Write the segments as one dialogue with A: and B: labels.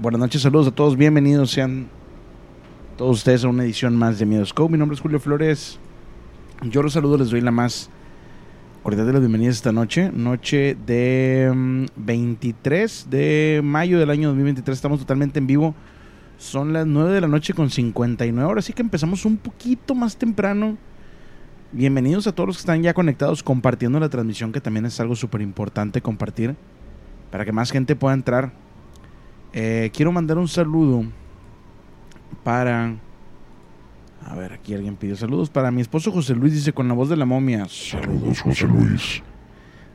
A: Buenas noches, saludos a todos, bienvenidos sean todos ustedes a una edición más de Miedoscope. Mi nombre es Julio Flores. Yo los saludo, les doy la más cordial de las bienvenidas esta noche, noche de 23 mm, de mayo del año 2023. Estamos totalmente en vivo. Son las 9 de la noche con 59 horas, así que empezamos un poquito más temprano. Bienvenidos a todos los que están ya conectados compartiendo la transmisión, que también es algo súper importante compartir para que más gente pueda entrar. Eh, quiero mandar un saludo para a ver, aquí alguien pidió saludos para mi esposo José Luis, dice con la voz de la momia.
B: Saludos, José Luis.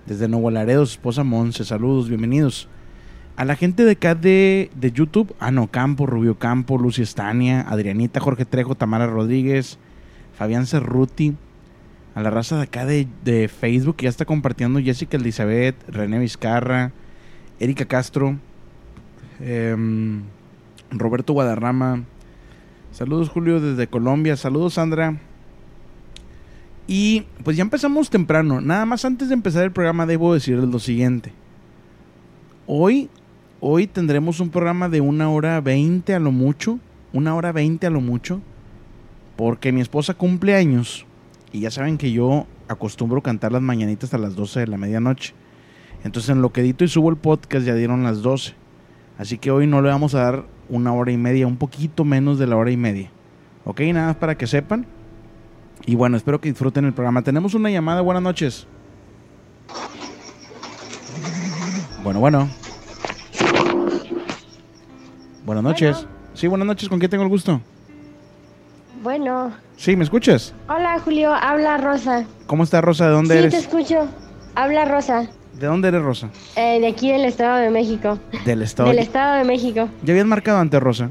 A: Desde Nuevo Laredo, su esposa Monse, saludos, bienvenidos. A la gente de acá de, de YouTube, Ano Campo, Rubio Campo, Lucy Estania, Adrianita, Jorge Trejo, Tamara Rodríguez, Fabián Cerruti. A la raza de acá de, de Facebook que ya está compartiendo Jessica Elizabeth, René Vizcarra, Erika Castro, em, Roberto Guadarrama, Saludos Julio desde Colombia. Saludos Sandra. Y pues ya empezamos temprano. Nada más antes de empezar el programa debo decirles lo siguiente. Hoy, hoy tendremos un programa de una hora veinte a lo mucho. Una hora veinte a lo mucho. Porque mi esposa cumple años. Y ya saben que yo acostumbro cantar las mañanitas a las 12 de la medianoche. Entonces en lo que edito y subo el podcast ya dieron las 12. Así que hoy no le vamos a dar una hora y media, un poquito menos de la hora y media. Ok, nada más para que sepan. Y bueno, espero que disfruten el programa. Tenemos una llamada, buenas noches. Bueno, bueno. Buenas noches. Sí, buenas noches, ¿con quién tengo el gusto?
C: Bueno.
A: Sí, ¿me escuchas?
C: Hola, Julio, habla Rosa.
A: ¿Cómo está Rosa? ¿De dónde
C: sí,
A: eres?
C: te escucho. Habla Rosa.
A: ¿De dónde eres, Rosa?
C: Eh, de aquí del Estado de México.
A: Del Estado.
C: Del Estado de México.
A: ¿Ya habías marcado antes, Rosa?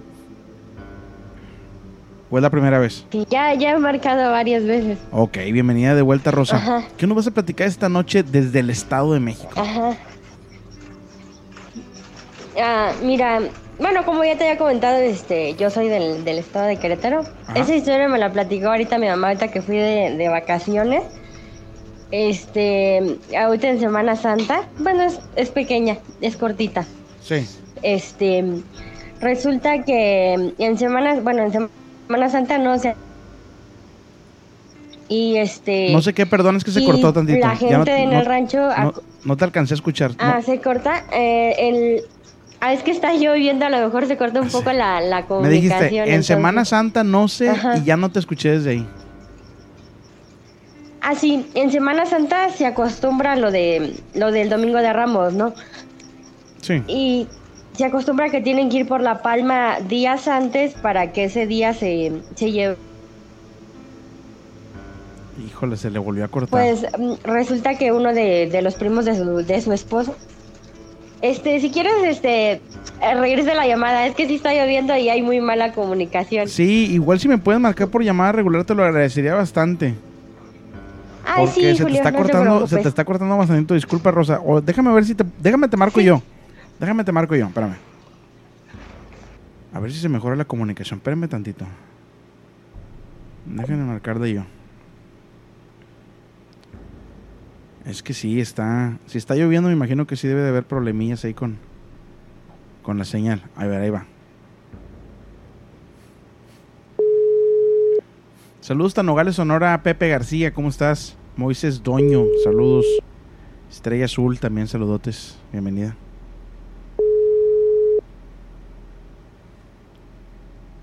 A: ¿O es la primera vez?
C: Sí, ya, ya he marcado varias veces.
A: Ok, bienvenida de vuelta, Rosa.
C: Ajá.
A: ¿Qué nos vas a platicar esta noche desde el Estado de México?
C: Ajá. Ah, mira, bueno, como ya te había comentado, este, yo soy del, del estado de Querétaro.
A: Ajá.
C: Esa historia me la platicó ahorita mi mamá, ahorita que fui de, de vacaciones. Este, ahorita en Semana Santa, bueno, es, es pequeña, es cortita.
A: Sí.
C: Este, resulta que en Semana, bueno, en Semana Santa no se... Y este...
A: No sé qué, perdón, es que se cortó tantito.
C: La
A: Ya no-
C: gente en
A: no-
C: el rancho...
A: No, no te alcancé a escuchar.
C: Ah, se corta. eh, el... Ah, es que está lloviendo, a lo mejor se corta un poco la, la
A: Me
C: comunicación.
A: dijiste, en
C: entonces-
A: Semana Santa no sé
C: Ajá.
A: y ya no te escuché desde ahí.
C: Ah, sí, en Semana Santa se acostumbra lo de lo del Domingo de Ramos, ¿no?
A: Sí.
C: Y se acostumbra que tienen que ir por la palma días antes para que ese día se, se lleve.
A: Híjole, se le volvió a cortar.
C: Pues mm, resulta que uno de, de los primos de su, de su esposo. Este, si quieres, este, eh, regrese la llamada. Es que sí está lloviendo y hay muy mala comunicación.
A: Sí, igual si me puedes marcar por llamada regular te lo agradecería bastante.
C: Ay,
A: Porque
C: sí,
A: se te está
C: no te
A: cortando, se te está cortando bastante. Disculpa, Rosa. O déjame ver si te, déjame te marco yo. Déjame te marco yo, espérame. A ver si se mejora la comunicación. Espérame tantito. Déjame marcar de yo. Es que sí, está. Si está lloviendo, me imagino que sí debe de haber problemillas ahí con, con la señal. A ver, ahí va. Saludos a Nogales Sonora, Pepe García, ¿cómo estás? Moisés Doño, saludos. Estrella Azul, también saludotes, bienvenida.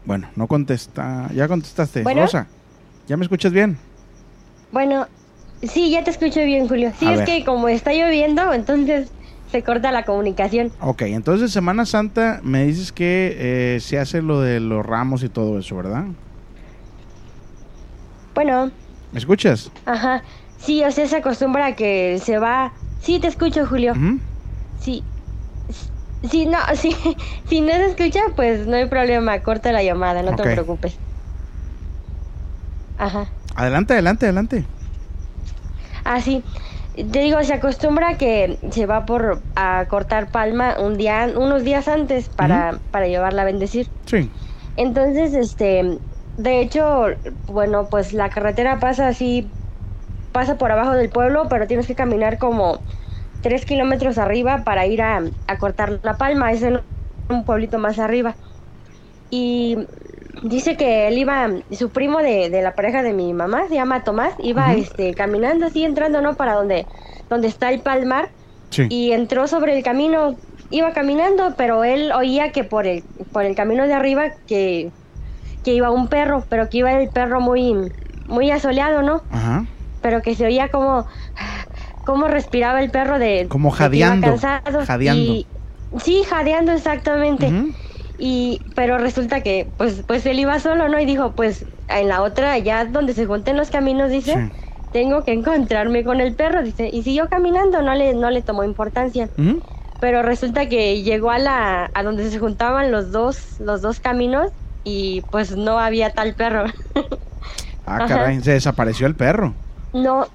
A: Bueno, no contesta. Ya contestaste.
C: Bueno.
A: Rosa, ¿ya me escuchas bien?
C: Bueno, sí, ya te escucho bien, Julio. Sí,
A: A
C: es
A: ver.
C: que como está lloviendo, entonces se corta la comunicación.
A: Ok, entonces Semana Santa me dices que eh, se hace lo de los ramos y todo eso, ¿verdad?
C: Bueno,
A: ¿Me escuchas?
C: ajá. Sí, o sea, se acostumbra a que se va. Sí, te escucho, Julio. Sí. Sí, no, sí. Si no se escucha, pues no hay problema. Corta la llamada, no te preocupes. Ajá.
A: Adelante, adelante, adelante.
C: Ah, sí. Te digo, se acostumbra que se va por a cortar palma un día, unos días antes para, para llevarla a bendecir.
A: Sí.
C: Entonces, este, de hecho, bueno, pues la carretera pasa así, pasa por abajo del pueblo, pero tienes que caminar como tres kilómetros arriba para ir a, a cortar la palma, es en un pueblito más arriba. Y dice que él iba, su primo de, de la pareja de mi mamá, se llama Tomás, iba este, caminando así, entrando, ¿no? Para donde, donde está el palmar
A: Sí.
C: y entró sobre el camino, iba caminando, pero él oía que por el, por el camino de arriba que, que iba un perro, pero que iba el perro muy, muy asoleado, ¿no?
A: Ajá.
C: Pero que se oía como, como respiraba el perro de...
A: Como jadeando,
C: cansado,
A: jadeando.
C: y- sí, jadeando exactamente. Y, pero resulta que, pues, pues él iba solo, ¿no? Y dijo, pues, en la otra, allá donde se junten los caminos, dice,
A: Sí.
C: tengo que encontrarme con el perro, dice. Y siguió caminando, no le, no le tomó importancia. Pero resulta que llegó a la, a donde se juntaban los dos, los dos caminos, y pues no había tal perro.
A: Ah, caray, se desapareció el perro.
C: no,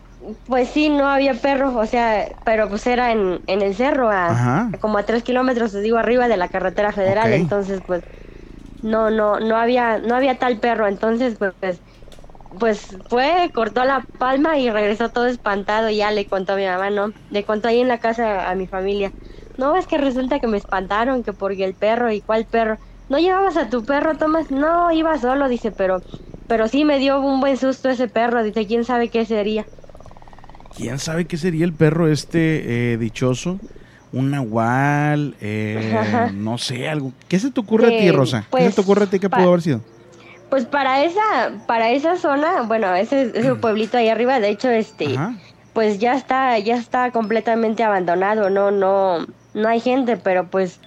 C: pues sí, no había perro, o sea, pero pues era en, en el cerro, a, como a tres kilómetros, te digo, arriba de la carretera federal, entonces pues no, no, no había, no había tal perro, entonces pues, pues, pues fue, cortó la palma y regresó todo espantado, y ya le contó a mi mamá, ¿no? Le contó ahí en la casa a mi familia. No, es que resulta que me espantaron, que porque el perro, ¿y cuál perro? ¿No llevabas a tu perro, Tomás? No, iba solo, dice, pero, pero sí me dio un buen susto ese perro, dice, ¿quién sabe qué sería?
A: ¿Quién sabe qué sería el perro este eh, dichoso? Un nahual, eh, no sé, algo. ¿Qué se te ocurre a ti, Rosa? ¿Qué
C: pues,
A: se te ocurre a ti que pudo haber sido?
C: Pues para esa, para esa zona, bueno, ese, ese pueblito ahí arriba, de hecho, este,
A: Ajá.
C: pues ya está, ya está completamente abandonado, no, no, no hay gente, pero pues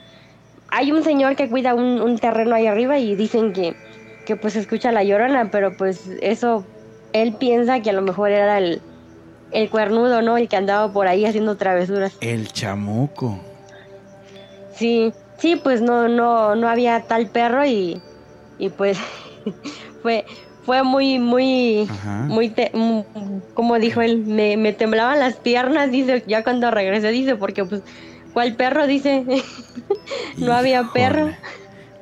C: hay un señor que cuida un, un terreno ahí arriba y dicen que, que pues escucha la llorona, pero pues eso, él piensa que a lo mejor era el, el cuernudo, ¿no? El que andaba por ahí haciendo travesuras.
A: El chamuco.
C: Sí, sí, pues no, no, no había tal perro y, y pues fue, fue muy, muy,
A: Ajá.
C: muy, te- mm, como dijo él, me, me temblaban las piernas, dice, ya cuando regresé, dice, porque pues, ¿cuál perro? Dice, no había perro.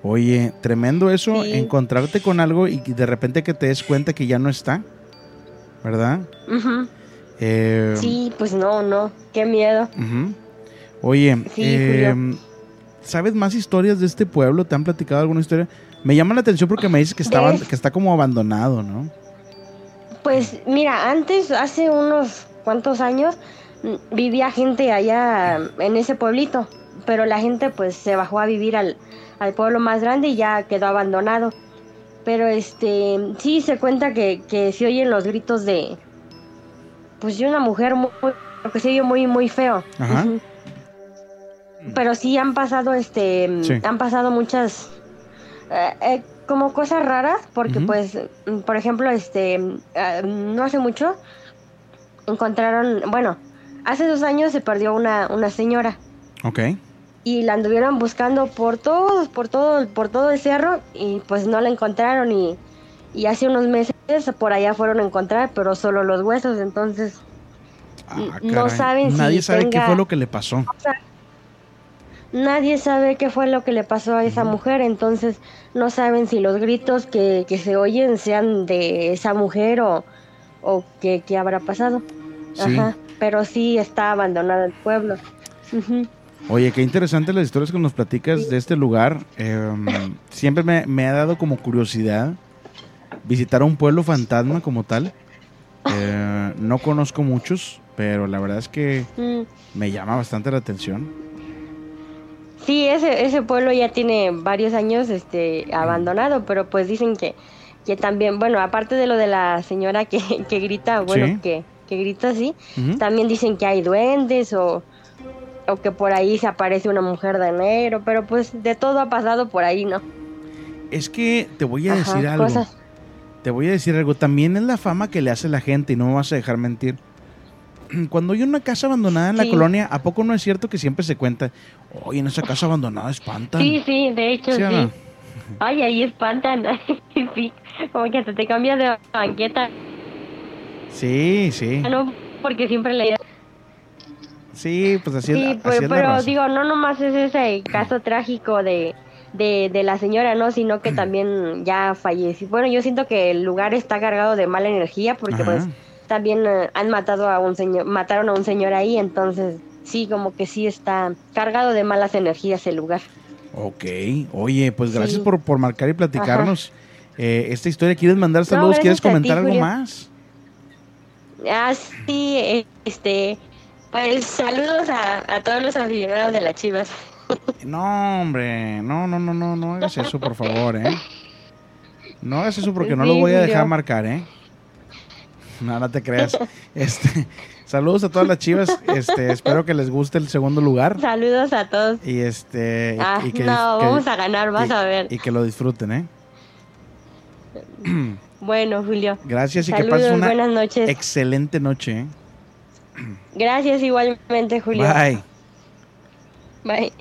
A: Oye, tremendo eso,
C: Sí.
A: encontrarte con algo y de repente que te des cuenta que ya no está, ¿verdad? Eh,
C: Sí, pues no, no, qué miedo.
A: Oye,
C: Sí,
A: eh,
C: Julio.
A: ¿sabes más historias de este pueblo? ¿Te han platicado alguna historia? Me llama la atención porque me dices que, estaba,
C: De-
A: que está como abandonado, ¿no?
C: Pues mira, antes, hace unos cuantos años, vivía gente allá en ese pueblito, pero la gente pues se bajó a vivir al, al pueblo más grande y ya quedó abandonado. Pero este, sí se cuenta que, que se oyen los gritos de, pues de una mujer muy, que se oye muy, muy feo.
A: Ajá.
C: Pero sí han pasado, este,
A: Sí.
C: han pasado muchas, eh, eh, como cosas raras, porque pues, por ejemplo, este, eh, no hace mucho encontraron, bueno, hace dos años se perdió una, una señora
A: Ok.
C: y la anduvieron buscando por todos, por todo, por todo el cerro y pues no la encontraron y, y hace unos meses por allá fueron a encontrar, pero solo los huesos, entonces
A: Ah,
C: no saben si
A: Nadie sabe qué fue lo que le pasó.
C: nadie sabe qué fue lo que le pasó a esa mujer, entonces no saben si los gritos que, que se oyen sean de esa mujer o, o qué, qué habrá pasado.
A: Sí.
C: Ajá, pero sí está abandonado el pueblo.
A: Oye, qué interesante las historias que nos platicas de este lugar. Eh, siempre me, me ha dado como curiosidad visitar un pueblo fantasma como tal. Eh, no conozco muchos, pero la verdad es que
C: Mm.
A: me llama bastante la atención.
C: Sí, ese, ese pueblo ya tiene varios años este, abandonado, pero pues dicen que, que también, bueno, aparte de lo de la señora que, que grita, bueno,
A: Sí.
C: que, que grita así, también dicen que hay duendes o, o que por ahí se aparece una mujer de negro, pero pues de todo ha pasado por ahí, ¿no?
A: Es que te voy a
C: Ajá,
A: decir algo.
C: cosas.
A: Te voy a decir algo. También es la fama que le hace la gente y no me vas a dejar mentir. Cuando hay una casa abandonada en la
C: Sí.
A: colonia, ¿a poco no es cierto que siempre se cuenta? Oye, en esa casa abandonada espantan.
C: Sí, sí, de hecho
A: ¿Sí
C: sí.
A: o no?
C: Ay, ahí espantan. sí, como que hasta te cambias de banqueta,
A: Sí, sí.
C: ¿no? Porque siempre le
A: Sí, pues así, es-
C: Sí,
A: así
C: pero,
A: es la
C: pero
A: raza.
C: digo, no nomás es ese caso trágico de, de, de la señora, ¿no? Sino que también ya falleció. Bueno, yo siento que el lugar está cargado de mala energía porque
A: Ajá.
C: pues también eh, han matado a un señor, mataron a un señor ahí, entonces sí, como que sí está cargado de malas energías el lugar.
A: Ok, oye, pues gracias
C: Sí.
A: por, por marcar y platicarnos eh, esta historia. ¿Quieres mandar saludos? ¿Quieres
C: ti,
A: comentar algo
C: Julio.
A: más?
C: Ah, sí, este, pues saludos a, a todos los aficionados de las chivas.
A: No, hombre, no, no, no, no, no hagas eso, por favor, ¿eh? No hagas eso porque no lo voy a dejar marcar, ¿eh? No, no te creas. Este, saludos a todas las chivas. Este, espero que les guste el segundo lugar.
C: Saludos a todos.
A: Y este.
C: Ah,
A: y que,
C: no,
A: que-
C: vamos a ganar, vas a ver.
A: Y que lo disfruten, ¿eh?
C: Bueno, Julio.
A: Gracias y que
C: Saludos,
A: pases una
C: buenas noches.
A: excelente noche, ¿eh?
C: Gracias igualmente, Julio.
A: Bye.
C: Bye.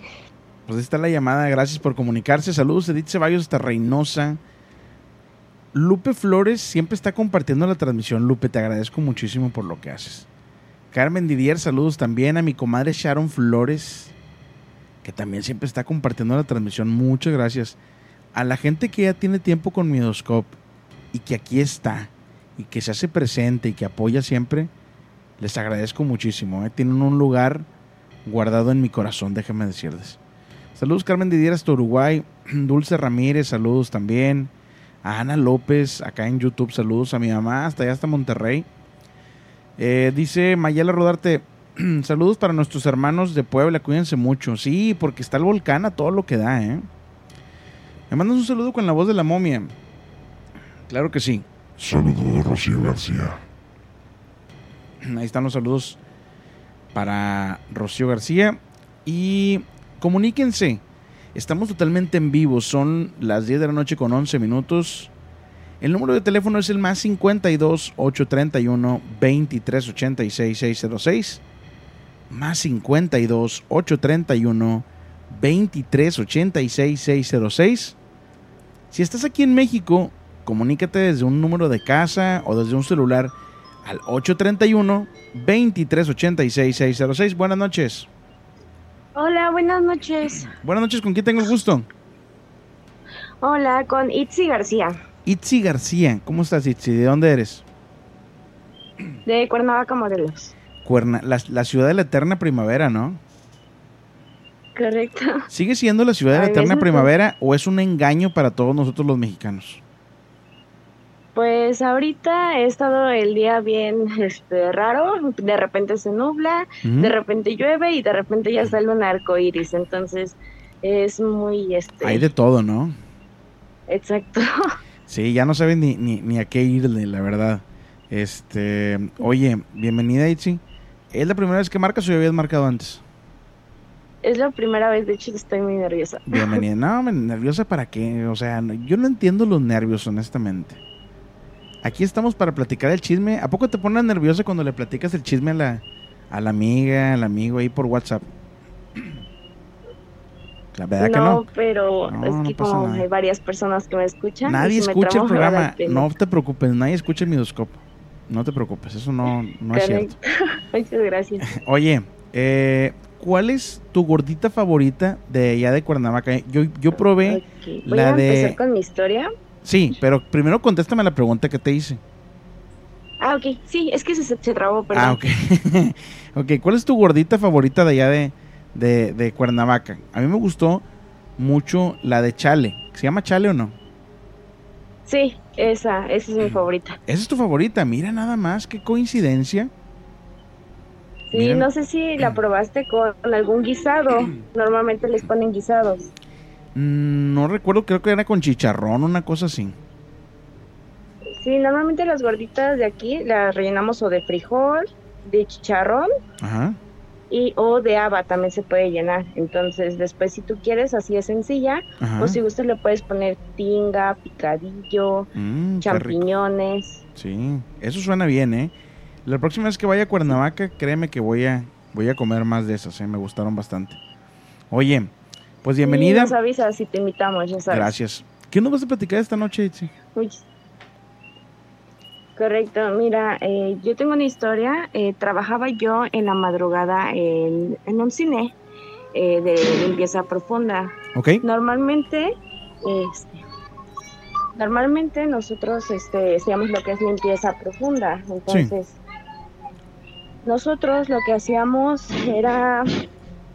A: Pues ahí está la llamada, gracias por comunicarse. Saludos, Edith Ceballos hasta Reynosa. Lupe Flores siempre está compartiendo la transmisión. Lupe, te agradezco muchísimo por lo que haces. Carmen Didier, saludos también a mi comadre Sharon Flores, que también siempre está compartiendo la transmisión. Muchas gracias. A la gente que ya tiene tiempo con Midoscope y que aquí está y que se hace presente y que apoya siempre, les agradezco muchísimo. ¿eh? Tienen un lugar guardado en mi corazón, déjenme decirles. Saludos Carmen Didier hasta Uruguay, Dulce Ramírez, saludos también. A Ana López, acá en YouTube, saludos a mi mamá, hasta allá hasta Monterrey. Eh, dice Mayela Rodarte, saludos para nuestros hermanos de Puebla, cuídense mucho. Sí, porque está el volcán a todo lo que da, ¿eh? Me mandas un saludo con la voz de la momia. Claro que sí.
B: Saludos, Rocío García.
A: Ahí están los saludos para Rocío García. Y comuníquense. Estamos totalmente en vivo. Son las 10 de la noche con 11 minutos. El número de teléfono es el más 52 831 23 86 606. Más 52 831 23 86 606. Si estás aquí en México, comunícate desde un número de casa o desde un celular al 831 23 86 606. Buenas noches.
D: Hola, buenas noches.
A: Buenas noches, ¿con quién tengo el gusto?
D: Hola, con Itzi García,
A: Itzi García. ¿Cómo estás, Itzi? ¿De dónde eres?
D: de Cuernavaca, Morelos.
A: Cuerna, la, la ciudad de la eterna primavera, ¿no?
D: Correcto.
A: ¿Sigue siendo la ciudad de la eterna primavera o es un engaño para todos nosotros los mexicanos?
D: Pues ahorita he estado el día bien este, raro. De repente se nubla, de repente llueve y de repente ya sale un arco iris. Entonces es muy. Este,
A: Hay de todo, ¿no?
D: Exacto.
A: Sí, ya no saben ni, ni, ni a qué irle, la verdad. Este, oye, bienvenida, Itzi. ¿Es la primera vez que marcas o ya habías marcado antes?
D: Es la primera vez, de hecho, estoy muy nerviosa.
A: Bienvenida. No, nerviosa para qué. O sea, yo no entiendo los nervios, honestamente. Aquí estamos para platicar el chisme. ¿A poco te pones nerviosa cuando le platicas el chisme a la, a la amiga, al amigo ahí por WhatsApp? La verdad que
D: no,
A: no.
D: pero
A: No,
D: es
A: no
D: que
A: pasa
D: como
A: nada.
D: hay varias personas que me escuchan.
A: Nadie
D: si
A: escucha el programa. No te preocupes, nadie escucha el midoscope. No te preocupes, eso no, no es cierto.
D: Muchas gracias.
A: Oye, eh, ¿cuál es tu gordita favorita de allá de Cuernavaca? Yo, yo probé,
D: Ok, Voy
A: la
D: a
A: de-
D: empezar con mi historia.
A: Sí, pero primero contéstame la pregunta que te hice.
D: Ah, ok. Sí, es que se, se trabó, perdón.
A: Ah, ok. ok, ¿cuál es tu gordita favorita de allá de, de, de Cuernavaca? A mí me gustó mucho la de Chale. ¿Se llama Chale o no?
D: Sí, esa, esa es mi favorita.
A: Esa es tu favorita. Mira nada más, qué coincidencia.
D: Sí,
A: Mira.
D: no sé si la probaste con algún guisado. Normalmente les ponen guisados.
A: Mm, No recuerdo, creo que era con chicharrón, una cosa así.
D: Sí, normalmente las gorditas de aquí las rellenamos o de frijol, de chicharrón
A: Ajá.
D: y o de haba también se puede llenar. Entonces, después si tú quieres, así es sencilla,
A: Ajá.
D: o si gustas le puedes poner tinga, picadillo,
A: Mm,
D: champiñones.
A: Sí, eso suena bien, ¿eh? La próxima vez que vaya a Cuernavaca, créeme que voy a, voy a comer más de esas, ¿eh? Me gustaron bastante. Oye, pues
D: Sí,
A: bienvenida.
D: nos avisas si te invitamos, ya sabes.
A: Gracias. ¿Qué nos vas a platicar esta noche, Itzi?
D: Uy. Correcto, mira, eh, yo tengo una historia. eh, trabajaba yo en la madrugada en, en un cine eh, de limpieza profunda.
A: ¿Ok?
D: Normalmente, este, normalmente nosotros este, hacíamos lo que es limpieza profunda. Entonces, nosotros lo que hacíamos era,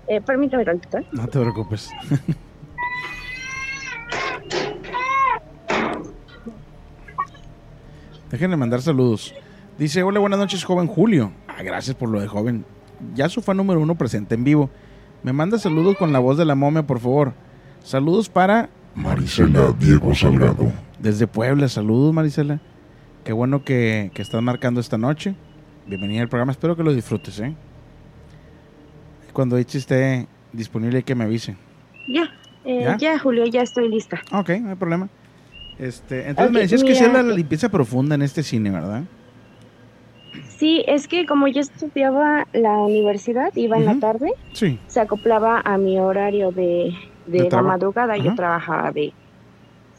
D: eh, permítame tantito. ¿eh?
A: No te preocupes. Déjenme mandar saludos. Dice, hola, buenas noches, joven Julio. Ah, gracias por lo de joven. Ya su fan número uno presente en vivo. Me manda saludos con la voz de la momia, por favor. Saludos para
B: Marisela Diego Salgado.
A: desde Puebla. Saludos, Marisela. Qué bueno que, que estás marcando esta noche. Bienvenida al programa. Espero que lo disfrutes, ¿eh? Cuando Ichi esté disponible, que me avise.
D: Ya, eh,
A: ¿Ya?
D: ¿Ya? Julio, ya estoy lista.
A: Ok, no hay problema. Este, entonces me decías que
D: mira,
A: hacías la,
D: eh,
A: limpieza profunda en este cine, ¿verdad?
D: Sí, es que como yo estudiaba la universidad, iba en la tarde,
A: Sí.
D: se acoplaba a mi horario de, de,
A: De
D: la madrugada. Yo trabajaba de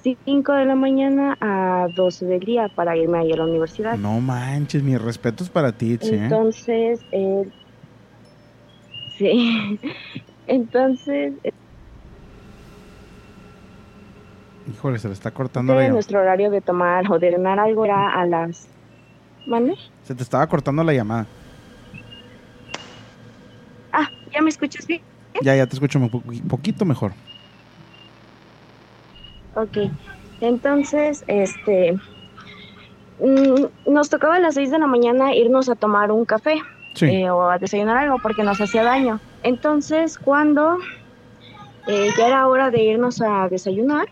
D: 5 de la mañana a 12 del día para irme ahí a la universidad.
A: No manches, mis respetos para ti, Itzi, ¿eh?
D: Entonces, eh, sí, entonces, eh,
A: Híjole, se le está cortando la llamada.
D: nuestro horario de tomar o de cenar algo era a las... ¿Mande?
A: Se te estaba cortando la llamada.
D: Ah, ¿ya me escuchas bien?
A: Ya, ya te escucho un po- poquito mejor.
D: Ok, entonces, este, mm, nos tocaba a las 6 de la mañana irnos a tomar un café
A: Sí.
D: eh, o a desayunar algo porque nos hacía daño. Entonces, cuando eh, ya era hora de irnos a desayunar,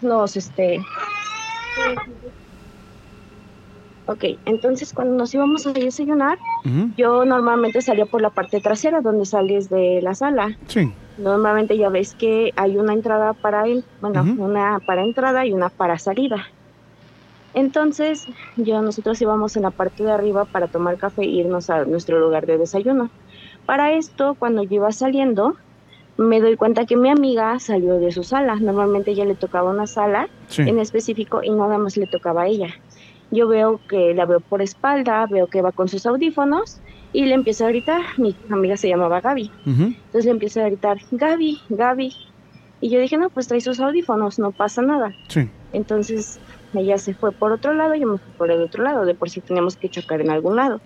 D: nos, este, ok, entonces cuando nos íbamos a desayunar, yo normalmente salía por la parte trasera donde sales de la sala.
A: Sí.
D: Normalmente ya ves que hay una entrada para él, bueno, una para entrada y una para salida. Entonces, yo nosotros íbamos en la parte de arriba para tomar café e irnos a nuestro lugar de desayuno. Para esto, cuando yo iba saliendo, me doy cuenta que mi amiga salió de su sala. Normalmente ella le tocaba una sala
A: Sí.
D: en específico y nada más le tocaba a ella. Yo veo que la veo por espalda, veo que va con sus audífonos y le empiezo a gritar. Mi amiga se llamaba Gaby. Entonces le empiezo a gritar, Gaby, Gaby. Y yo dije, no, pues trae sus audífonos, no pasa nada.
A: Sí.
D: Entonces ella se fue por otro lado, yo me fui por el otro lado, de por si teníamos que chocar en algún lado.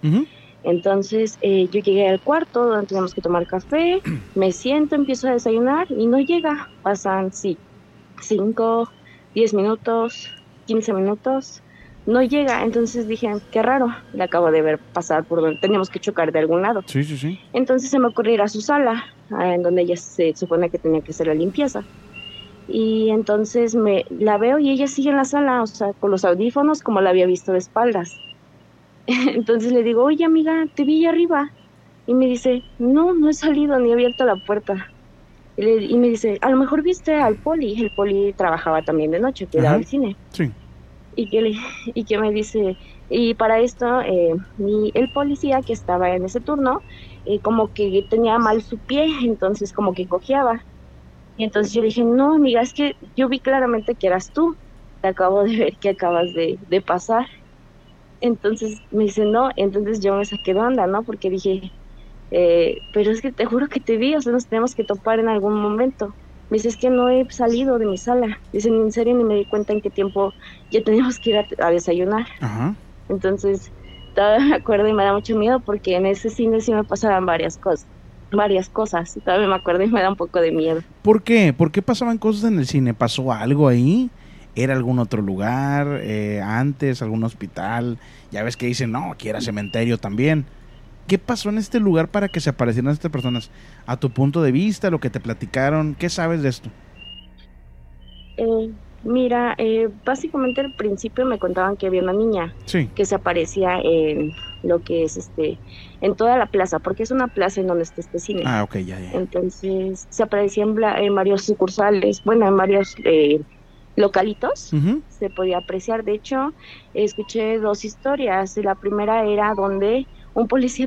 D: Entonces eh, yo llegué al cuarto donde teníamos que tomar café, me siento, empiezo a desayunar y no llega. Pasan, sí, 5, 10 minutos, 15 minutos, no llega. Entonces dije, qué raro, le acabo de ver pasar por donde teníamos que chocar de algún lado.
A: Sí, sí, sí.
D: Entonces se me ocurrió ir a su sala, en donde ella se supone que tenía que hacer la limpieza. Y entonces me la veo y ella sigue en la sala, o sea, con los audífonos como la había visto de espaldas. Entonces le digo, oye amiga, te vi allá arriba. Y me dice, no, no he salido ni he abierto la puerta. Y, le- y me dice, a lo mejor viste al poli. El poli trabajaba también de noche, cuidaba
A: Ajá.
D: el cine
A: Sí.
D: y que, le- y que me dice, y para esto, eh, mi- el policía que estaba en ese turno, eh, como que tenía mal su pie, entonces como que cojeaba. Y entonces yo le dije, no, amiga, es que yo vi claramente que eras tú. Te acabo de ver que acabas de, de pasar. Entonces me dice, no, entonces yo me saqué de onda, ¿no? Porque dije, eh, pero es que te juro que te vi, o sea, nos tenemos que topar en algún momento. Me dice, es que no he salido de mi sala. Dice, en serio ni me di cuenta en qué tiempo ya teníamos que ir a, desayunar.
A: Ajá.
D: Entonces, todavía me acuerdo y me da mucho miedo porque en ese cine sí me pasaban varias cosas. Varias cosas. Todavía me acuerdo y me da un poco de miedo.
A: ¿Por qué? ¿Por qué pasaban cosas en el cine? ¿Pasó algo ahí? ¿Era algún otro lugar? Eh, ¿Antes? ¿Algún hospital? Ya ves que dicen, no, aquí era cementerio también. ¿Qué pasó en este lugar para que se aparecieran estas personas? A tu punto de vista, lo que te platicaron, ¿qué sabes de esto?
D: Eh, mira, eh, básicamente al principio me contaban que había una niña que se aparecía en lo que es este, en toda la plaza, porque es una plaza en donde está este cine.
A: Ah, ok, ya, ya.
D: Entonces se aparecía en, en varios sucursales, bueno, en varios eh, localitos, se podía apreciar. De hecho, escuché dos historias. La primera era donde un policía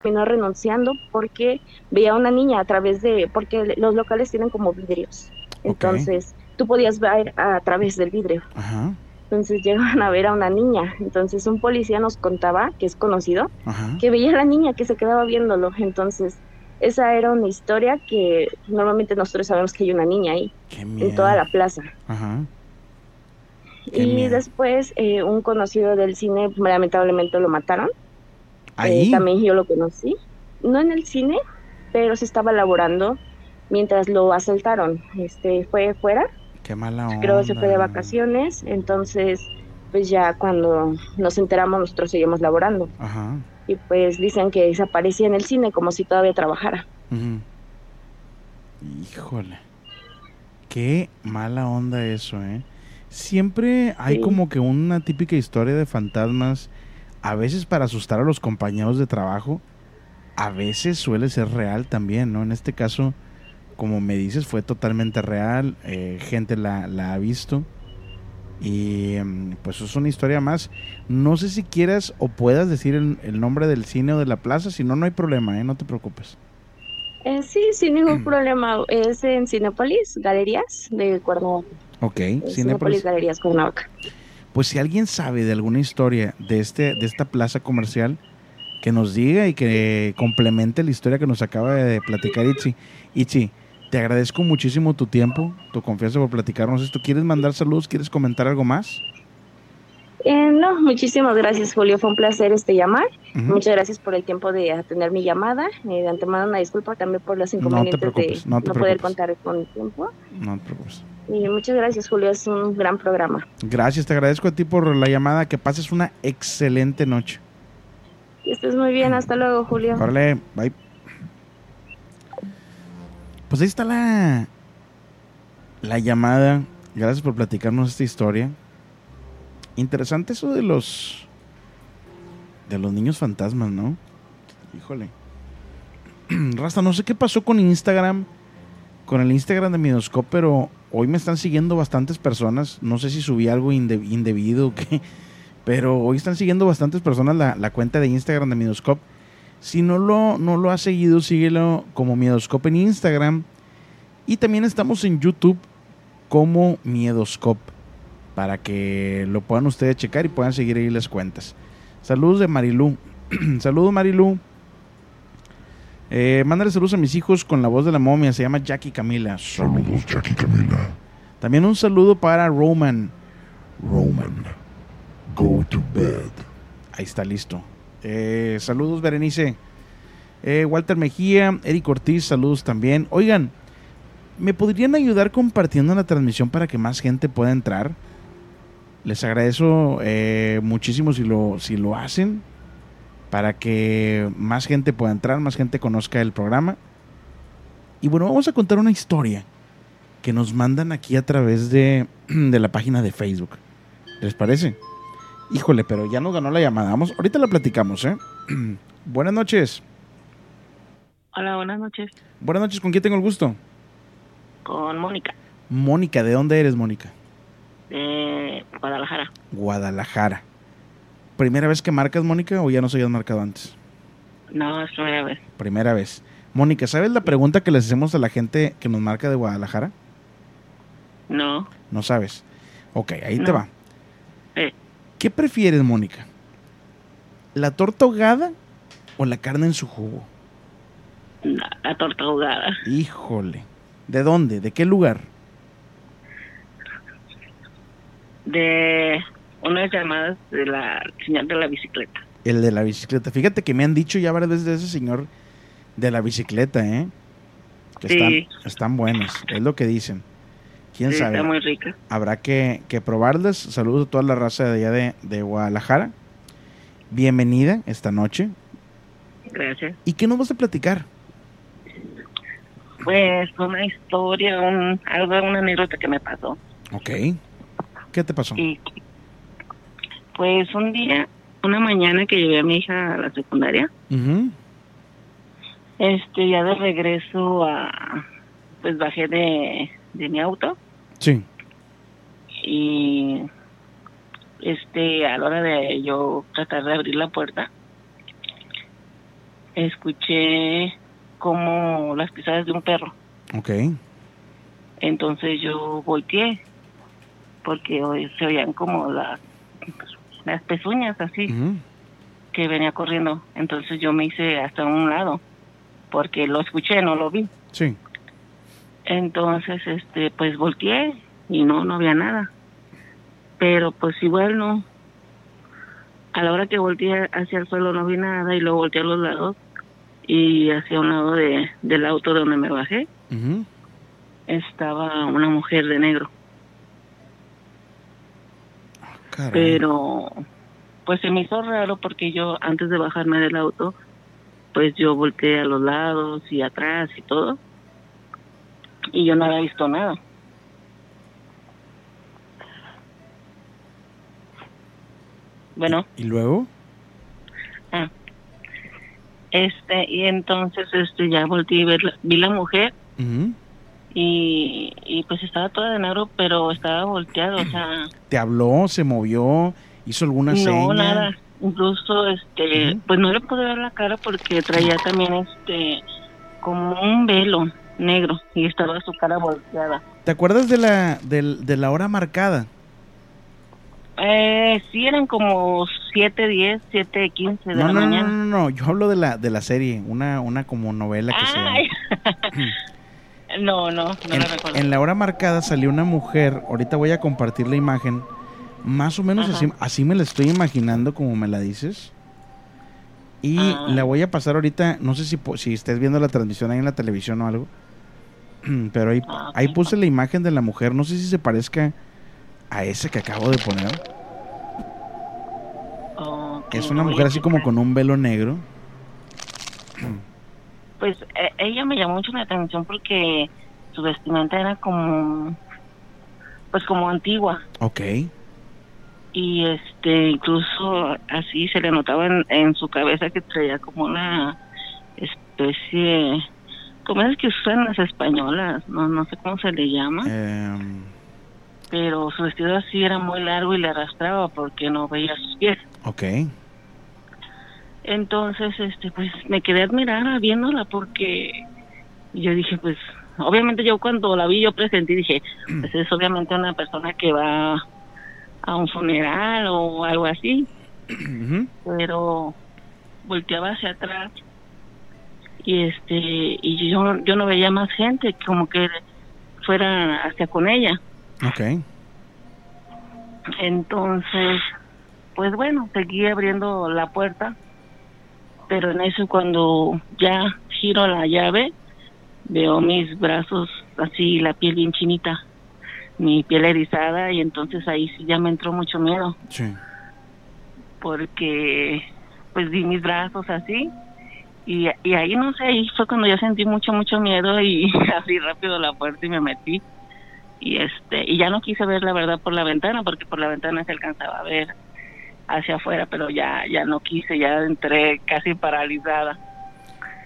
D: Terminó renunciando porque veía a una niña a través de, porque los locales tienen como vidrios. Entonces, tú podías ver a través del vidrio. Entonces llegaban a ver a una niña. Entonces un policía nos contaba, que es conocido, que veía a la niña que se quedaba viéndolo. Entonces esa era una historia que normalmente nosotros sabemos que hay una niña ahí, en toda la plaza. Y después eh, un conocido del cine lamentablemente lo mataron. Eh, también yo lo conocí, no en el cine, pero se estaba laborando mientras lo asaltaron. Este fue fuera.
A: Qué mala onda.
D: Creo que se fue de vacaciones, entonces pues ya cuando nos enteramos nosotros seguimos laborando. Ajá. Y pues dicen que desaparecía en el cine como si todavía trabajara.
A: Híjole. Qué mala onda eso, ¿eh? Siempre hay como que una típica historia de fantasmas a veces para asustar a los compañeros de trabajo, a veces suele ser real también, ¿no? En este caso, como me dices, fue totalmente real, eh, gente la, ha visto. Y em, pues es una historia más. No sé si quieras o puedas decir el, nombre del cine o de la plaza, si no, no hay problema, ¿eh? no te preocupes.
D: Eh, sí, sin ningún problema. Es en Cinepolis, Galerías de Cuernavaca.
A: Ok,
D: Cinepolis Galerías Cuernavaca
A: pues si alguien sabe de alguna historia de, este, de esta plaza comercial, que nos diga y que complemente la historia que nos acaba de platicar Itzi. Itzi, te agradezco muchísimo tu tiempo, tu confianza por platicarnos esto. ¿Quieres mandar saludos? ¿Quieres comentar algo más?
D: Eh, no, muchísimas gracias, Julio. Fue un placer este llamar. Muchas gracias por el tiempo de atender mi llamada. Eh, de antemano, una disculpa también por los inconvenientes de no, poder contar con el tiempo.
A: No te preocupes.
D: Y muchas gracias, Julio. Es un gran programa.
A: Gracias, te agradezco a ti por la llamada. Que pases una excelente noche.
D: Que estés muy bien. Hasta luego, Julio.
A: Órale, bye. Pues ahí está la, la llamada. Gracias por platicarnos esta historia. Interesante eso de los de los niños fantasmas, ¿no? Híjole. Rasta, no sé qué pasó con Instagram, con el Instagram de Midoscope, pero hoy me están siguiendo bastantes personas. No sé si subí algo indebido o qué, pero hoy están siguiendo bastantes personas la, cuenta de Instagram de Midoscope. Si no lo, no lo has seguido, síguelo como Miedoscope en Instagram. Y también estamos en YouTube como Miedoscope para que lo puedan ustedes checar y puedan seguir ahí las cuentas. Saludos de Marilú. saludos Marilú. Eh, mándale saludos a mis hijos con la voz de la momia. Se llama Jackie Camila.
B: Saludos Jackie Camila.
A: También un saludo para Roman.
B: Roman, go to bed.
A: Ahí está listo. Eh, saludos Berenice. Eh, Walter Mejía, Eric Ortiz, saludos también. Oigan, ¿me podrían ayudar compartiendo la transmisión para que más gente pueda entrar? Les agradezco eh, muchísimo si lo, si lo hacen para que más gente pueda entrar, más gente conozca el programa. Y bueno, vamos a contar una historia. que nos mandan aquí a través de, de la página de Facebook. ¿Les parece? Híjole, pero ya nos ganó la llamada. Vamos, ahorita la platicamos, ¿eh? Buenas noches.
E: Hola, buenas noches.
A: Buenas noches, ¿con quién tengo el gusto?
E: Con Mónica,
A: Mónica, ¿de dónde eres, Mónica?
E: de Guadalajara.
A: Guadalajara. ¿Primera vez que marcas, Mónica, o ya nos habías marcado antes?
E: No, es primera vez.
A: Primera vez. Mónica, ¿sabes la pregunta que les hacemos a la gente que nos marca de Guadalajara?
E: No.
A: No sabes. Ok, ahí
E: No.
A: te va.
E: Eh,
A: ¿Qué prefieres, Mónica? ¿La torta ahogada o la carne en su jugo?
E: la, la torta ahogada.
A: Híjole. ¿De dónde? ¿De qué lugar?
E: De unas llamadas de la señal de la bicicleta.
A: El de la bicicleta. Fíjate que me han dicho ya varias veces de ese señor de la bicicleta, ¿eh? Que
E: Sí.
A: están, están buenas, es lo que dicen. ¿Quién
E: Sí,
A: sabe?
E: está muy rica.
A: Habrá que, que probarlas. Saludos a toda la raza de allá de, de Guadalajara. Bienvenida esta noche.
E: Gracias.
A: ¿Y qué nos vas a platicar?
E: Pues una historia, un, algo, una anécdota que me pasó.
A: Ok. ¿Qué te pasó?
E: Y pues un día, una mañana que llevé a mi hija a la secundaria, este, ya de regreso a, pues bajé de, de mi auto
A: Sí.
E: y este a la hora de yo tratar de abrir la puerta escuché como las pisadas de un perro
A: Ok.
E: entonces yo volteé porque se oían como las las pezuñas así que venía corriendo entonces yo me hice hasta un lado porque lo escuché no lo vi
A: Sí.
E: Entonces, este, pues volteé y no, no había nada. Pero pues igual no. A la hora que volteé hacia el suelo no vi nada y luego volteé a los lados y hacia un lado de, del auto donde me bajé estaba una mujer de negro.
A: Caray.
E: Pero pues se me hizo raro porque yo antes de bajarme del auto, pues yo volteé a los lados y atrás y todo. Y yo no había visto nada. Bueno,
A: ¿Y luego?
E: ah, este, y entonces este ya volteé y ver la- vi la mujer
A: Ujú.
E: Y, y pues estaba toda de negro, pero estaba volteado, o sea,
A: ¿Te habló? ¿Se movió? ¿Hizo alguna seña?
E: no, nada. Incluso, este, pues no le pude ver la cara porque traía también, este, como un velo negro y estaba su cara volteada.
A: ¿Te acuerdas de la, del- de la hora marcada?
E: Eh, sí, eran como 7, 10, 7, 15 de
A: No,
E: la
A: no, no,
E: mañana.
A: no, no, no, yo hablo de la, de la serie, una, una como novela que se.
E: Ay. no, no, no
A: en,
E: la recuerdo.
A: en la hora marcada salió una mujer, ahorita voy a compartir la imagen, más o menos así, así me la estoy imaginando como me la dices. Y
E: Ah.
A: la voy a pasar ahorita, no sé si, si estés viendo la transmisión ahí en la televisión o algo, pero ahí,
E: Ah,
A: ahí puse la imagen de la mujer, no sé si se parezca a esa que acabo de poner. Es una mujer así como con un velo negro.
E: Pues eh, ella me llamó mucho la atención porque su vestimenta era como, pues como antigua.
A: Ok,
E: y este incluso así se le notaba en, en su cabeza que traía como una especie como es que usan las españolas no no sé cómo se le llama.
A: Em,
E: pero su vestido así era muy largo y le arrastraba porque no veía sus pies.
A: ok,
E: entonces este pues me quedé admirada viéndola porque yo dije pues obviamente yo cuando la vi yo presentí dije pues es obviamente una persona que va a un funeral o algo así. Pero volteaba hacia atrás y este y yo yo no veía más gente como que fuera hacia con ella.
A: Ok,
E: entonces pues bueno seguí abriendo la puerta pero en eso cuando ya giro la llave veo mis brazos así la piel bien chinita mi piel erizada y entonces ahí sí ya me entró mucho miedo.
A: Sí,
E: porque pues di mis brazos así y, y ahí no sé, ahí fue cuando yo sentí mucho, mucho miedo y abrí rápido la puerta y me metí. y este y ya no quise ver la verdad por la ventana porque por la ventana se alcanzaba a ver hacia afuera pero ya ya no quise ya entré casi paralizada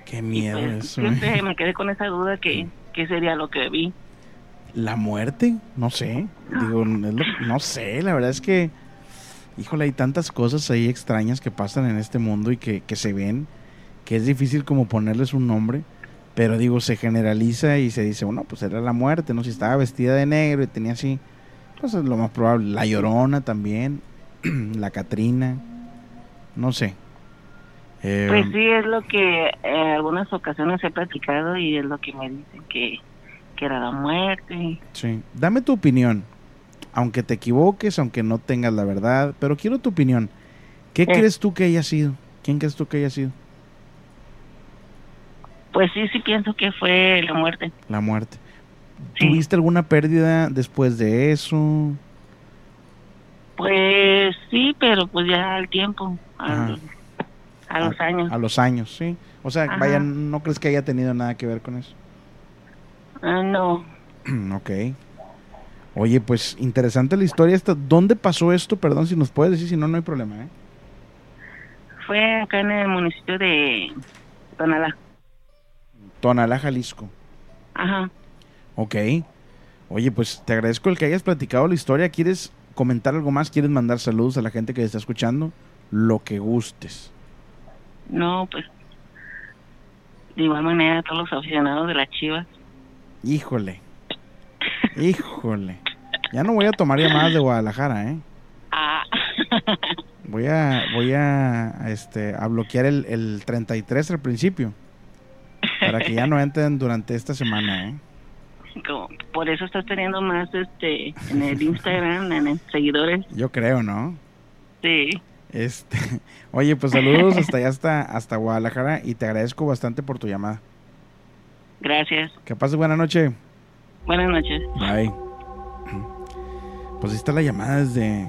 A: Qué miedo
E: Pues,
A: eso.
E: siempre
A: ¿eh?
E: me quedé con esa duda que qué sería lo que vi
A: La muerte, no sé. Digo, es lo- no sé, la verdad es que, híjole, hay tantas cosas ahí extrañas que pasan en este mundo y que, que se ven, que es difícil como ponerles un nombre. Pero digo, se generaliza y se dice, bueno, pues era la muerte, ¿no? Si estaba vestida de negro y tenía así, pues es lo más probable. La llorona también, la Catrina, no sé. Eh,
E: pues sí es lo que en algunas ocasiones he platicado y es lo que me dicen que que era la muerte
A: Sí. Dame tu opinión. Aunque te equivoques, aunque no tengas la verdad, pero quiero tu opinión. ¿Qué
E: Eh.
A: crees tú que haya sido? ¿Quién crees tú que haya sido?
E: pues sí sí pienso que fue la muerte
A: La muerte.
E: Sí.
A: ¿Tuviste alguna pérdida después de eso?
E: Pues sí, pero pues ya al tiempo, al- a, los años.
A: A los años, sí. O sea,
E: Ajá.
A: vaya, ¿no crees que haya tenido nada que ver con eso?
E: Ah, no,
A: ok. Oye, pues interesante la historia esta. ¿Dónde pasó esto? Perdón si nos puedes decir, si no, no hay problema, ¿eh?
E: fue acá en el municipio de Tonalá.
A: Tonalá, Jalisco.
E: Ajá.
A: Ok. Oye, pues te agradezco el que hayas platicado la historia. ¿Quieres comentar algo más? ¿Quieres mandar saludos a la gente que está escuchando? Lo que gustes.
E: No, pues de igual manera a todos los aficionados de las Chivas.
A: Híjole. Híjole. Ya no voy a tomar llamadas de Guadalajara, ¿eh?
E: Ah,
A: Voy a, voy a, este, a bloquear el, el 33 al principio. Para que ya no entren durante esta semana, ¿eh?
E: Como- por eso estás teniendo más este en el Instagram, en el seguidores.
A: Yo creo, ¿no?
E: Sí.
A: Este, oye, pues saludos hasta allá, hasta, hasta Guadalajara y te agradezco bastante por tu llamada.
E: Gracias.
A: Que pases buena noche.
E: Buenas noches.
A: Bye. Pues ahí está la llamada desde,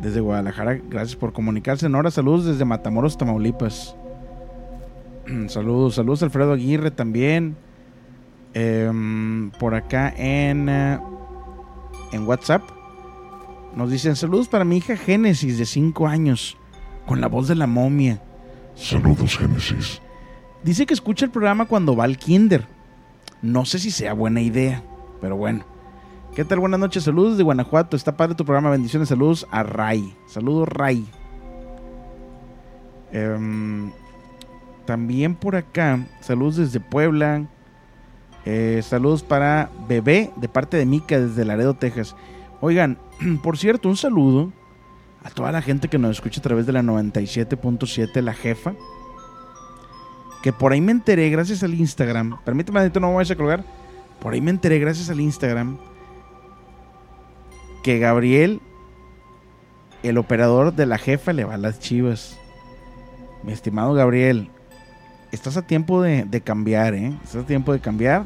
A: desde Guadalajara. Gracias por comunicarse. Nora, saludos desde Matamoros, Tamaulipas. saludos, saludos Alfredo Aguirre también. Em, por acá en, eh, en WhatsApp. Nos dicen saludos para mi hija Génesis de 5 años. Con la voz de la momia.
B: Saludos, Génesis.
A: Dice que escucha el programa cuando va al kinder. No sé si sea buena idea, pero bueno. ¿Qué tal? Buenas noches, saludos de Guanajuato. Está padre tu programa, bendiciones, saludos a Ray. Saludos, Ray. Em, también por acá, saludos desde Puebla. Eh, saludos para Bebé, de parte de Mica, desde Laredo, Texas. Oigan, por cierto, un saludo a toda la gente que nos escucha a través de la 97.7, la jefa que por ahí me enteré gracias al Instagram. Permíteme, Adito, no me vayas a colgar. Por ahí me enteré gracias al Instagram que Gabriel, el operador de la jefa, le va a las chivas. Mi estimado Gabriel, estás a tiempo de, de cambiar, ¿eh? Estás a tiempo de cambiar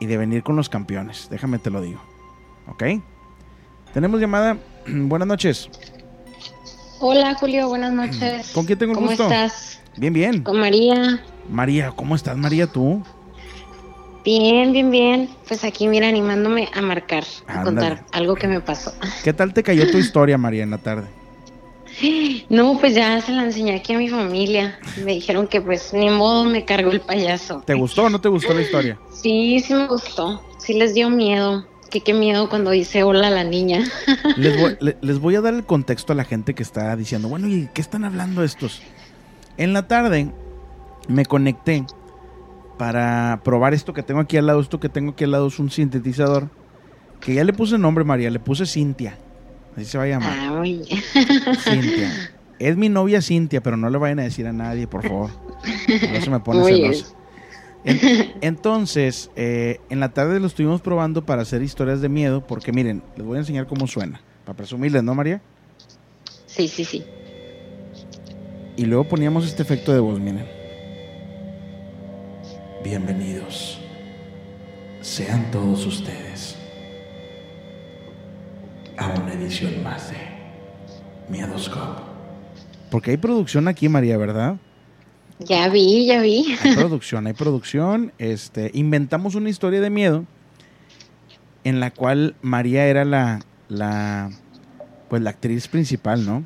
A: y de venir con los campeones. Déjame te lo digo. ¿Ok? Tenemos llamada. Buenas noches.
F: Hola Julio, buenas noches.
A: ¿Con quién tengo el
F: ¿Cómo
A: gusto?
F: estás?
A: Bien, bien.
F: Con María.
A: María, ¿cómo estás, María, tú?
F: Bien, bien, bien. Pues aquí, mira, animándome a marcar, a contar algo que me pasó.
A: ¿Qué tal te cayó tu historia, María, en la tarde?
F: No, pues ya se la enseñé aquí a mi familia. Me dijeron que pues ni modo me cargó el payaso.
A: ¿Te gustó o no te gustó la historia?
F: Sí, sí me gustó. Sí les dio miedo. Que qué miedo cuando dice hola a la niña.
A: Les voy, le- les voy a dar el contexto a la gente que está diciendo, bueno, ¿y qué están hablando estos? En la tarde me conecté para probar esto que tengo aquí al lado. Esto que tengo aquí al lado es un sintetizador que ya le puse nombre, María, le puse Cintia. Así se va a llamar.
F: Ah.
A: Cintia. Es mi novia Cintia, pero no le vayan a decir a nadie, por favor. No se me pone. En- entonces, eh, en la tarde lo estuvimos probando para hacer historias de miedo, porque miren, les voy a enseñar cómo suena, para presumirles, ¿no, María?
F: Sí, sí, sí.
A: Y luego poníamos este efecto de voz, miren. Bienvenidos. Sean todos ustedes a una edición más de Miedoscope. Porque hay producción aquí, María, ¿verdad?
F: Ya vi, ya vi.
A: Hay producción, hay producción. Este, inventamos una historia de miedo en la cual María era la, la, pues la actriz principal, ¿no?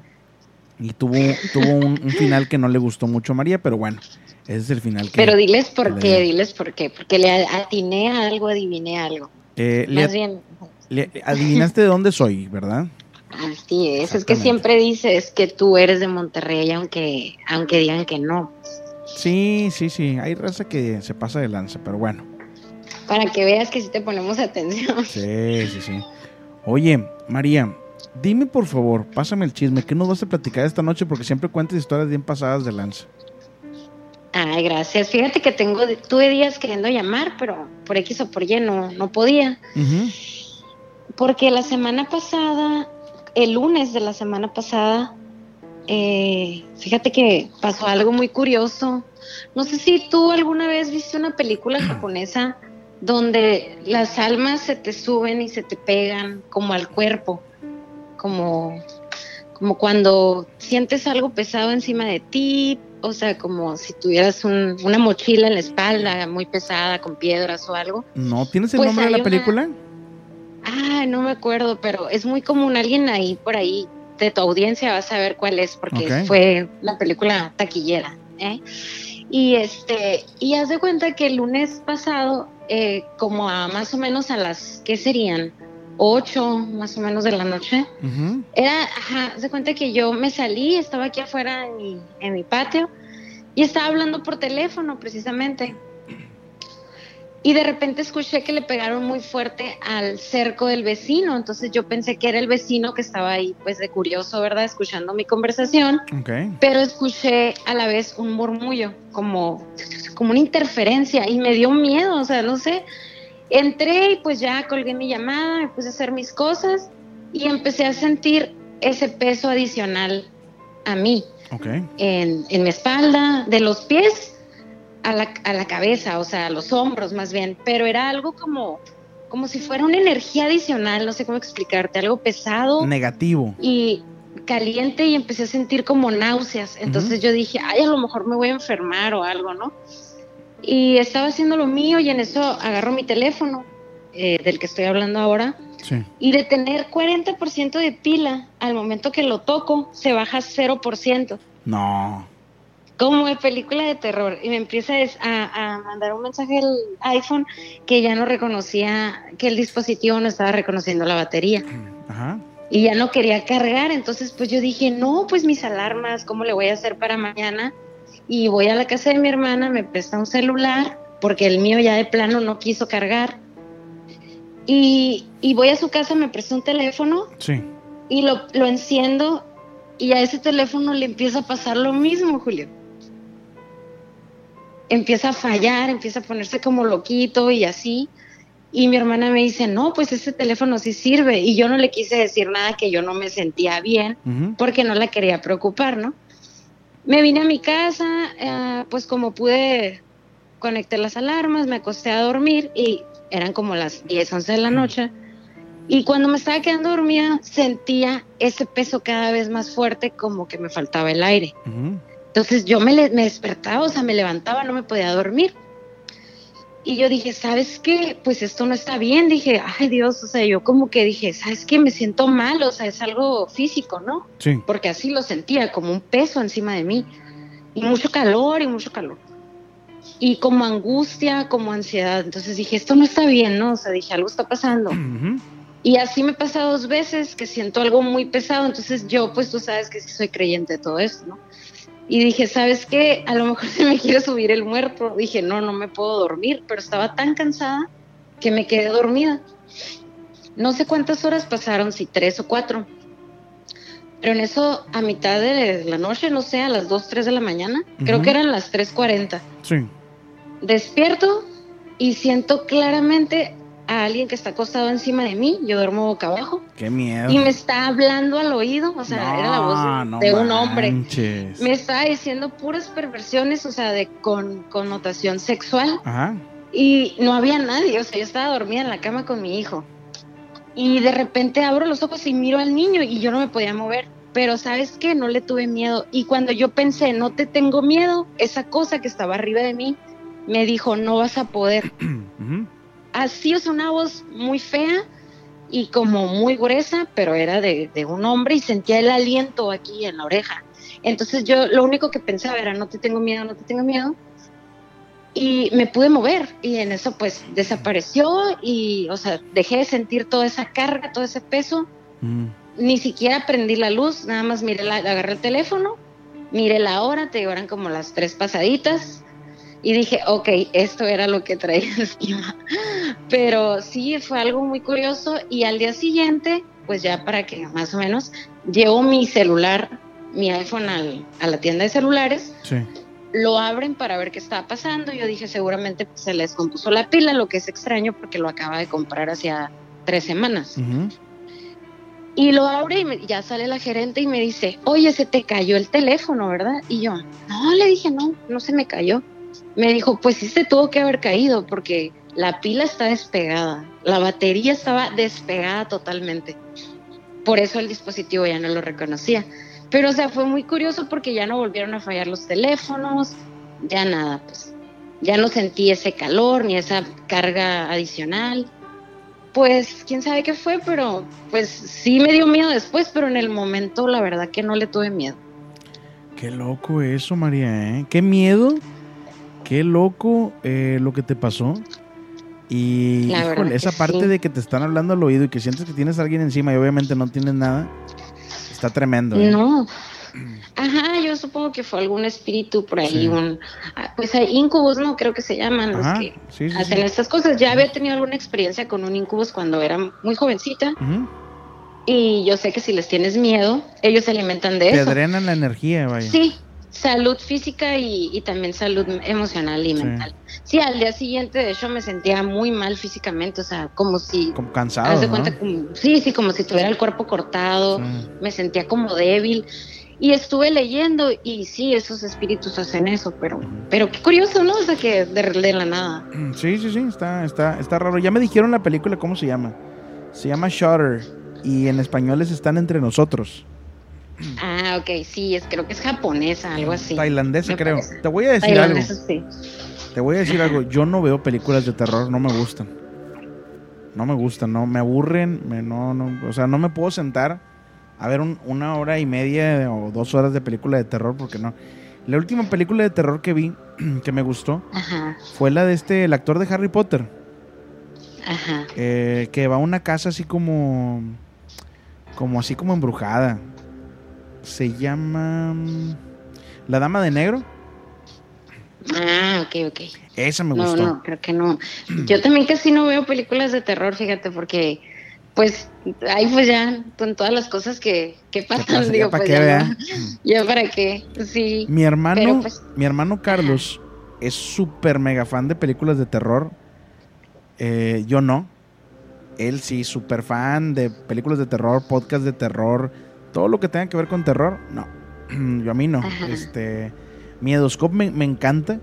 A: Y tuvo, tuvo un, un final que no le gustó mucho a María, pero bueno, ese es el final que...
F: Pero diles por qué, diles por qué. Porque le atiné a algo, adiviné algo.
A: Eh, le,
F: Más bien,
A: le- adivinaste de dónde soy, ¿verdad?
F: así es. Es que siempre dices que tú eres de Monterrey, aunque, aunque digan que no.
A: Sí, sí, sí. Hay raza que se pasa de lanza, pero bueno.
F: Para que veas que sí te ponemos atención.
A: Sí, sí, sí. Oye, María, dime por favor, pásame el chisme. ¿Qué nos vas a platicar esta noche? Porque siempre cuentas historias bien pasadas de lanza.
F: Ay, gracias. Fíjate que tengo, tuve días queriendo llamar, pero por X o por Y no, no podía.
A: Ujú.
F: Porque la semana pasada, el lunes de la semana pasada, eh, fíjate que pasó algo muy curioso. No sé si tú alguna vez viste una película japonesa donde las almas se te suben y se te pegan como al cuerpo, como, como cuando sientes algo pesado encima de ti, o sea, como si tuvieras un- una mochila en la espalda muy pesada con piedras o algo.
A: ¿No tienes el
F: Pues
A: nombre de la
F: una-
A: película?
F: Ah, no me acuerdo, pero es muy común. Alguien ahí por ahí de tu audiencia va a saber cuál es, porque fue la película taquillera. ¿eh? Y este, y haz de cuenta que el lunes pasado, eh, como a más o menos a las, ¿qué serían? Ocho más o menos de la noche. Era, ajá, haz de cuenta que yo me salí, estaba aquí afuera en mi, en mi patio y estaba hablando por teléfono precisamente. Y de repente escuché que le pegaron muy fuerte al cerco del vecino, entonces yo pensé que era el vecino que estaba ahí, pues de curioso, ¿verdad? Escuchando mi conversación, pero escuché a la vez un murmullo, como, como una interferencia y me dio miedo, o sea, no sé. Entré y pues ya colgué mi llamada, me puse a hacer mis cosas y empecé a sentir ese peso adicional a mí, en, en mi espalda, de los pies a la, a la cabeza, o sea, a los hombros más bien, pero era algo como, como si fuera una energía adicional, no sé cómo explicarte, algo pesado
A: Negativo.
F: y caliente y empecé a sentir como náuseas. Entonces yo dije, ay, a lo mejor me voy a enfermar o algo, ¿no? Y estaba haciendo lo mío y en eso agarro mi teléfono, eh, del que estoy hablando ahora,
A: Sí.
F: y de tener 40% de pila, al momento que lo toco, se baja 0%,
A: No.
F: Como de película de terror. Y me empieza a, a mandar un mensaje al iPhone que ya no reconocía, que el dispositivo no estaba reconociendo la batería
A: Ajá.
F: y ya no quería cargar, entonces pues yo dije, no, pues mis alarmas, ¿cómo le voy a hacer para mañana? Y voy a la casa de mi hermana, me presta un celular, porque el mío ya de plano no quiso cargar. Y, y voy a su casa, me presta un teléfono
A: Sí.
F: y lo, lo enciendo y a ese teléfono le empieza a pasar lo mismo, Julio. Empieza a fallar, empieza a ponerse como loquito y así. Y mi hermana me dice, no, pues ese teléfono sí sirve. Y yo no le quise decir nada que yo no me sentía bien porque no la quería preocupar, ¿no? Me vine a mi casa, eh, pues como pude, conecté las alarmas, me acosté a dormir y eran como las 10, 11 de la noche. Y cuando me estaba quedando dormida, sentía ese peso cada vez más fuerte, como que me faltaba el aire. Entonces yo me, despertaba, o sea, me levantaba, no me podía dormir. Y yo dije, ¿sabes qué? Pues esto no está bien. Dije, ay Dios, o sea, yo como que dije, ¿sabes qué? Me siento mal, o sea, es algo físico, ¿no?
A: Sí.
F: Porque así lo sentía, como un peso encima de mí. Y mucho calor y mucho calor. Y como angustia, como ansiedad. Entonces dije, esto no está bien, ¿no? O sea, dije, algo está pasando. Y así me pasa dos veces que siento algo muy pesado. Entonces yo, pues tú sabes que sí soy creyente de todo esto, ¿no? Y dije, ¿sabes qué? A lo mejor se me quiere subir el muerto. Dije, no, no me puedo dormir. Pero estaba tan cansada que me quedé dormida. No sé cuántas horas pasaron, si tres o cuatro. Pero en eso, a mitad de la noche, no sé, a las 2, 3 de la mañana, creo
A: Ujú.
F: que eran las 3.40
A: Sí.
F: despierto y siento claramente a alguien que está acostado encima de mí, yo duermo boca abajo,
A: Qué miedo.
F: y me está hablando al oído, o sea, era la voz de,
A: No,
F: de
A: no
F: un hombre. Me estaba diciendo puras perversiones, o sea, de con connotación sexual,
A: Ajá.
F: y no había nadie, o sea, yo estaba dormida en la cama con mi hijo. Y de repente abro los ojos y miro al niño y yo no me podía mover. Pero sabes qué, no le tuve miedo. Y cuando yo pensé, no te tengo miedo, esa cosa que estaba arriba de mí me dijo, no vas a poder. Así, es una voz muy fea y como muy gruesa, pero era de, de un hombre y sentía el aliento aquí en la oreja. Entonces yo lo único que pensaba era, no te tengo miedo, no te tengo miedo. Y me pude mover y en eso pues desapareció y, o sea, dejé de sentir toda esa carga, todo ese peso.
A: Mm.
F: Ni siquiera prendí la luz, nada más miré la, agarré el teléfono, miré la hora, te eran como las tres pasaditas y dije, ok, esto era lo que traía encima. Pero sí, fue algo muy curioso y al día siguiente, pues ya para que más o menos, llevo mi celular, mi iPhone al- a la tienda de celulares,
A: Sí.
F: lo abren para ver qué estaba pasando. Yo dije, seguramente pues, se les compuso la pila, lo que es extraño porque lo acaba de comprar hacía tres semanas. Y lo abre y me- ya sale la gerente y me dice, oye, se te cayó el teléfono, ¿verdad? Y yo, no, le dije, no, no se me cayó. Me dijo, pues sí se tuvo que haber caído porque la pila está despegada, la batería estaba despegada totalmente. Por eso el dispositivo ya no lo reconocía. Pero, o sea, fue muy curioso porque ya no volvieron a fallar los teléfonos, ya nada, pues. Ya no sentí ese calor ni esa carga adicional. Pues quién sabe qué fue, pero pues sí me dio miedo después, pero en el momento la verdad que no le tuve miedo.
A: Qué loco eso, María, ¿eh? Qué miedo. Qué loco eh, lo que te pasó. Y híjole, esa parte
F: sí.
A: de que te están hablando al oído y que sientes que tienes a alguien encima y obviamente no tienes nada, está tremendo. ¿eh?
F: No. Ajá, yo supongo que fue algún espíritu por ahí,
A: Sí.
F: un ah, pues hay incubos, no creo que se llaman los
A: Ajá,
F: que
A: sí, sí,
F: hacen estas cosas. Ya había tenido alguna experiencia con un incubus cuando era muy jovencita y yo sé que si les tienes miedo, ellos se alimentan de
A: Te
F: eso.
A: drenan la energía, vaya.
F: Sí, salud física y, y también salud emocional y mental. Sí, al día siguiente de hecho me sentía muy mal físicamente, o sea, como si
A: Como cansado,
F: de
A: ¿no?
F: cuenta como, sí, sí, como si tuviera el cuerpo cortado,
A: Sí.
F: me sentía como débil. Y estuve leyendo y sí, esos espíritus hacen eso, pero, pero qué curioso, ¿no? O sea, que de, de la nada.
A: Sí, sí, sí, está, está, está raro. Ya me dijeron la película, ¿cómo se llama? Se llama Shutter y en español es Están Entre Nosotros.
F: Ah, ok, sí, es, creo que es japonesa, algo así.
A: Tailandesa, creo.
F: parece.
A: Te voy a decir algo.
F: Tailandesa, sí.
A: Te voy a decir algo. Yo no veo películas de terror, no me gustan. No me gustan, no, me aburren, me, no, no, o sea, no me puedo sentar a ver un- una hora y media o dos horas de película de terror porque no. La última película de terror que vi, que me gustó,
F: Ajá,
A: fue la de este, el actor de Harry Potter,
F: ajá.
A: eh, que va a una casa así como, como así como embrujada. Se llama La Dama de Negro.
F: Ah, ok, ok.
A: Esa me
F: No,
A: gustó.
F: no, creo que no. Yo también casi no veo películas de terror, fíjate, porque pues ahí pues ya con todas las cosas que, que pasan, digo,
A: pa'
F: pues
A: qué,
F: ya, no, ya para qué, sí.
A: Mi hermano,
F: pues,
A: mi hermano Carlos es súper mega fan de películas de terror. Eh, yo no. Él sí, súper fan de películas de terror, podcast de terror, todo lo que tenga que ver con terror. No, yo a mí no.
F: Ajá.
A: Este, Miedoscope me, me encanta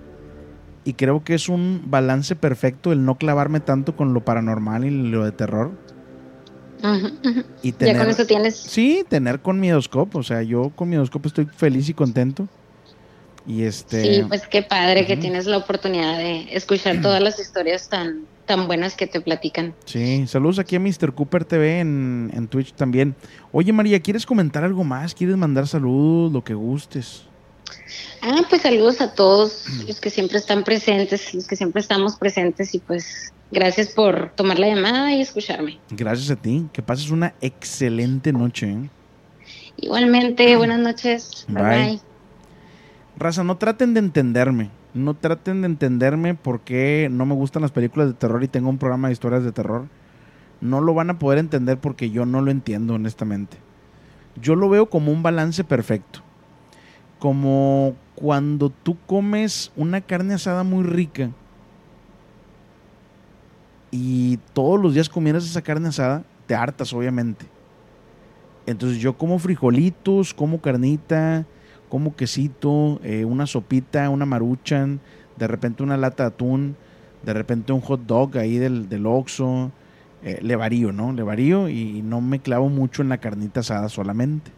A: y creo que es un balance perfecto el no clavarme tanto con lo paranormal y lo de terror. Y
F: Ya
A: tener,
F: con eso tienes.
A: Sí, tener con Miedoscope. O sea, yo con Miedoscope estoy feliz y contento. Y este.
F: Sí, pues qué padre que tienes la oportunidad de escuchar todas las historias tan, tan buenas que te platican.
A: Sí, saludos aquí a Mr. Cooper TV en, en Twitch también. Oye María, ¿quieres comentar algo más? ¿Quieres mandar saludos? Lo que gustes.
F: Ah, pues saludos a todos los que siempre están presentes, los que siempre estamos presentes y pues gracias por tomar la llamada y escucharme.
A: Gracias a ti. Que pases una excelente noche. ¿eh?
F: Igualmente, buenas noches. Bye
A: Bye.
F: bye.
A: Raza, no traten de entenderme. No traten de entenderme por qué no me gustan las películas de terror y tengo un programa de historias de terror. No lo van a poder entender porque yo no lo entiendo, honestamente. Yo lo veo como un balance perfecto. Como cuando tú comes una carne asada muy rica y todos los días comieras esa carne asada, te hartas, obviamente. Entonces yo como frijolitos, como carnita, como quesito, eh, una sopita, una maruchan, de repente una lata de atún, de repente un hot dog ahí del, del Oxxo, eh, le varío, ¿no? Le varío y no me clavo mucho en la carnita asada solamente.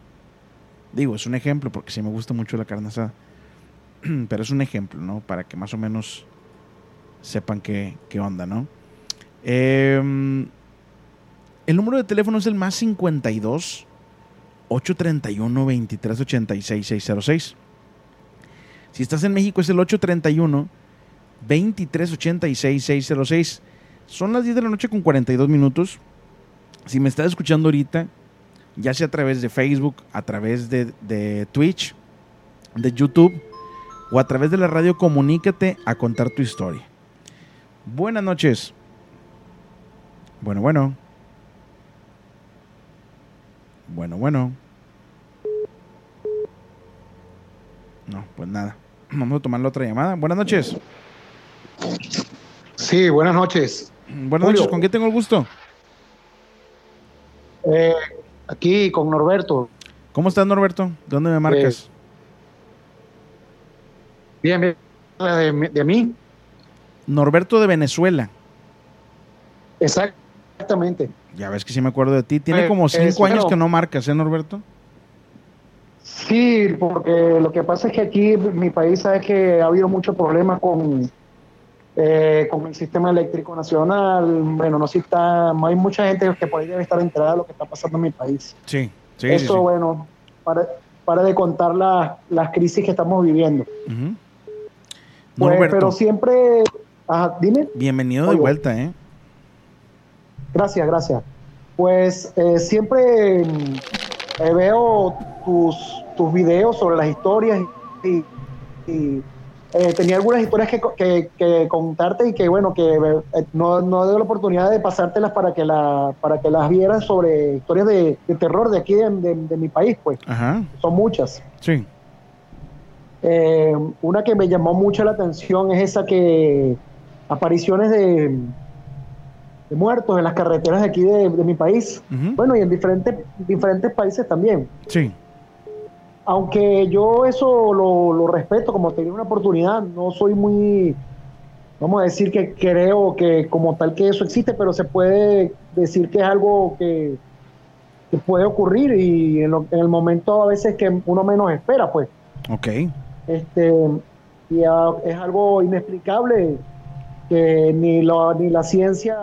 A: Digo, es un ejemplo porque sí me gusta mucho la carne asada. Pero es un ejemplo, ¿no? Para que más o menos sepan qué, qué onda, ¿no? Em, el número de teléfono es el más 52 831 2386 606. Si estás en México es el 831 2386 606. Son las 10 de la noche con 42 minutos. Si me estás escuchando ahorita, ya sea a través de Facebook, a través de, de Twitch, de YouTube o a través de la radio, comunícate a contar tu historia. Buenas noches. Bueno, bueno. Bueno, bueno. No, pues nada. Vamos a tomar la otra llamada. Buenas noches.
G: Sí, buenas noches.
A: Buenas noches, ¿con quién tengo el gusto?
G: Eh, aquí con Norberto.
A: ¿Cómo estás, Norberto? ¿De dónde me marcas?
G: bien, bien. De, de, mí.
A: Norberto de Venezuela.
G: Exactamente.
A: Ya ves que sí me acuerdo de ti. Tiene como cinco años que no marcas, ¿eh, Norberto?
G: Sí, porque lo que pasa es que aquí mi país sabe que ha habido muchos problemas con, eh, con el sistema eléctrico nacional. Bueno, no si está, hay mucha gente que podría estar enterada de lo que está pasando en mi país.
A: Sí, sí.
G: Eso,
A: sí, sí.
G: bueno, para, para de contar la, las crisis que estamos viviendo.
A: Uh -huh.
G: pues, pero siempre, ajá, dime.
A: bienvenido de vuelta, ¿eh?
G: Gracias, gracias. Pues eh, siempre eh, veo tus, tus videos sobre las historias y, y, eh, tenía algunas historias que, que, que, contarte y que bueno que eh, no, no doy la oportunidad de pasártelas para que la para que las vieras sobre historias de, de terror de aquí de, de, de, mi país pues
A: Ajá.
G: son muchas
A: Sí.
G: Eh, una que me llamó mucho la atención es esa que apariciones de, de muertos en las carreteras de aquí de, de mi país.
A: Uh -huh.
G: Bueno, y en diferentes, diferentes países también.
A: Sí.
G: Aunque yo eso lo, lo respeto, como tener una oportunidad, no soy muy, vamos a decir que creo que como tal que eso existe, pero se puede decir que es algo que, que puede ocurrir y en, lo, en, el momento a veces que uno menos espera, pues.
A: Ok.
G: Este, y a, es algo inexplicable que ni, lo, ni la ciencia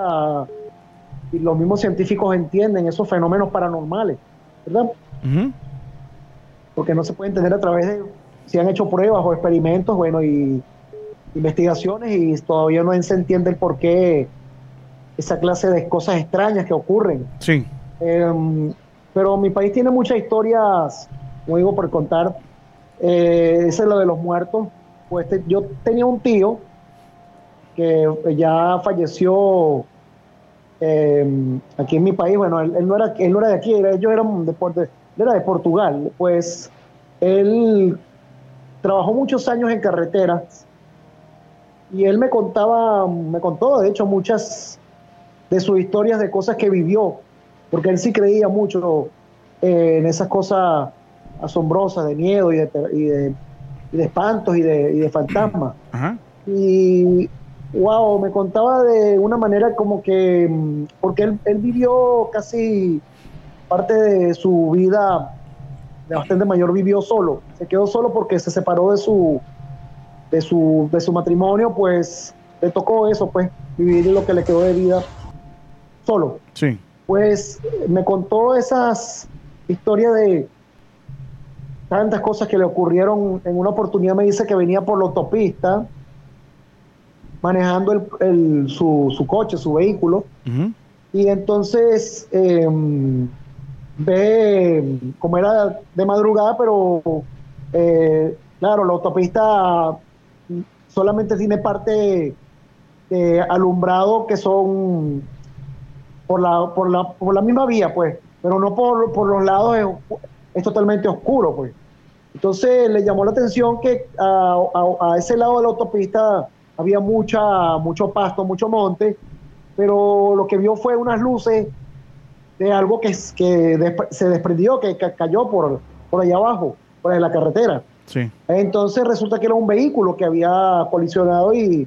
G: y los mismos científicos entienden esos fenómenos paranormales, ¿verdad?
A: Uh -huh.
G: Porque no se puede entender a través de si han hecho pruebas o experimentos, bueno, y investigaciones y todavía no se entiende el por qué esa clase de cosas extrañas que ocurren.
A: Sí.
G: Eh, pero mi país tiene muchas historias, como digo, por contar. Eh, ese es lo de los muertos. Pues te, yo tenía un tío que ya falleció eh, aquí en mi país. Bueno, él, él, no era, él no era de aquí, era, ellos eran de, de, era de Portugal. Pues él trabajó muchos años en carreteras y él me contaba, me contó de hecho muchas de sus historias de cosas que vivió, porque él sí creía mucho eh, en esas cosas asombrosas de miedo y de, y de, y de espantos y de, y de fantasmas.
A: Ajá.
G: Y wow, me contaba de una manera como que, porque él, él vivió casi parte de su vida de bastante mayor vivió solo, se quedó solo porque se separó de su de su de su matrimonio, pues le tocó eso, pues vivir lo que le quedó de vida solo.
A: Sí.
G: Pues me contó esas historias de tantas cosas que le ocurrieron. En una oportunidad me dice que venía por la autopista manejando el, el, su, su, coche, su vehículo.
A: Uh -huh.
G: Y entonces eh, ve, como era de madrugada, pero eh, claro, la autopista solamente tiene parte de alumbrado que son por la, por la, por la misma vía, pues, pero no por, por los lados, es, es, totalmente oscuro, pues. Entonces le llamó la atención que a, a, a, ese lado de la autopista había mucha, mucho pasto, mucho monte, pero lo que vio fue unas luces de algo que, se desprendió, que, que, cayó por, por allá abajo, por la carretera.
A: Sí.
G: Entonces resulta que era un vehículo que había colisionado y,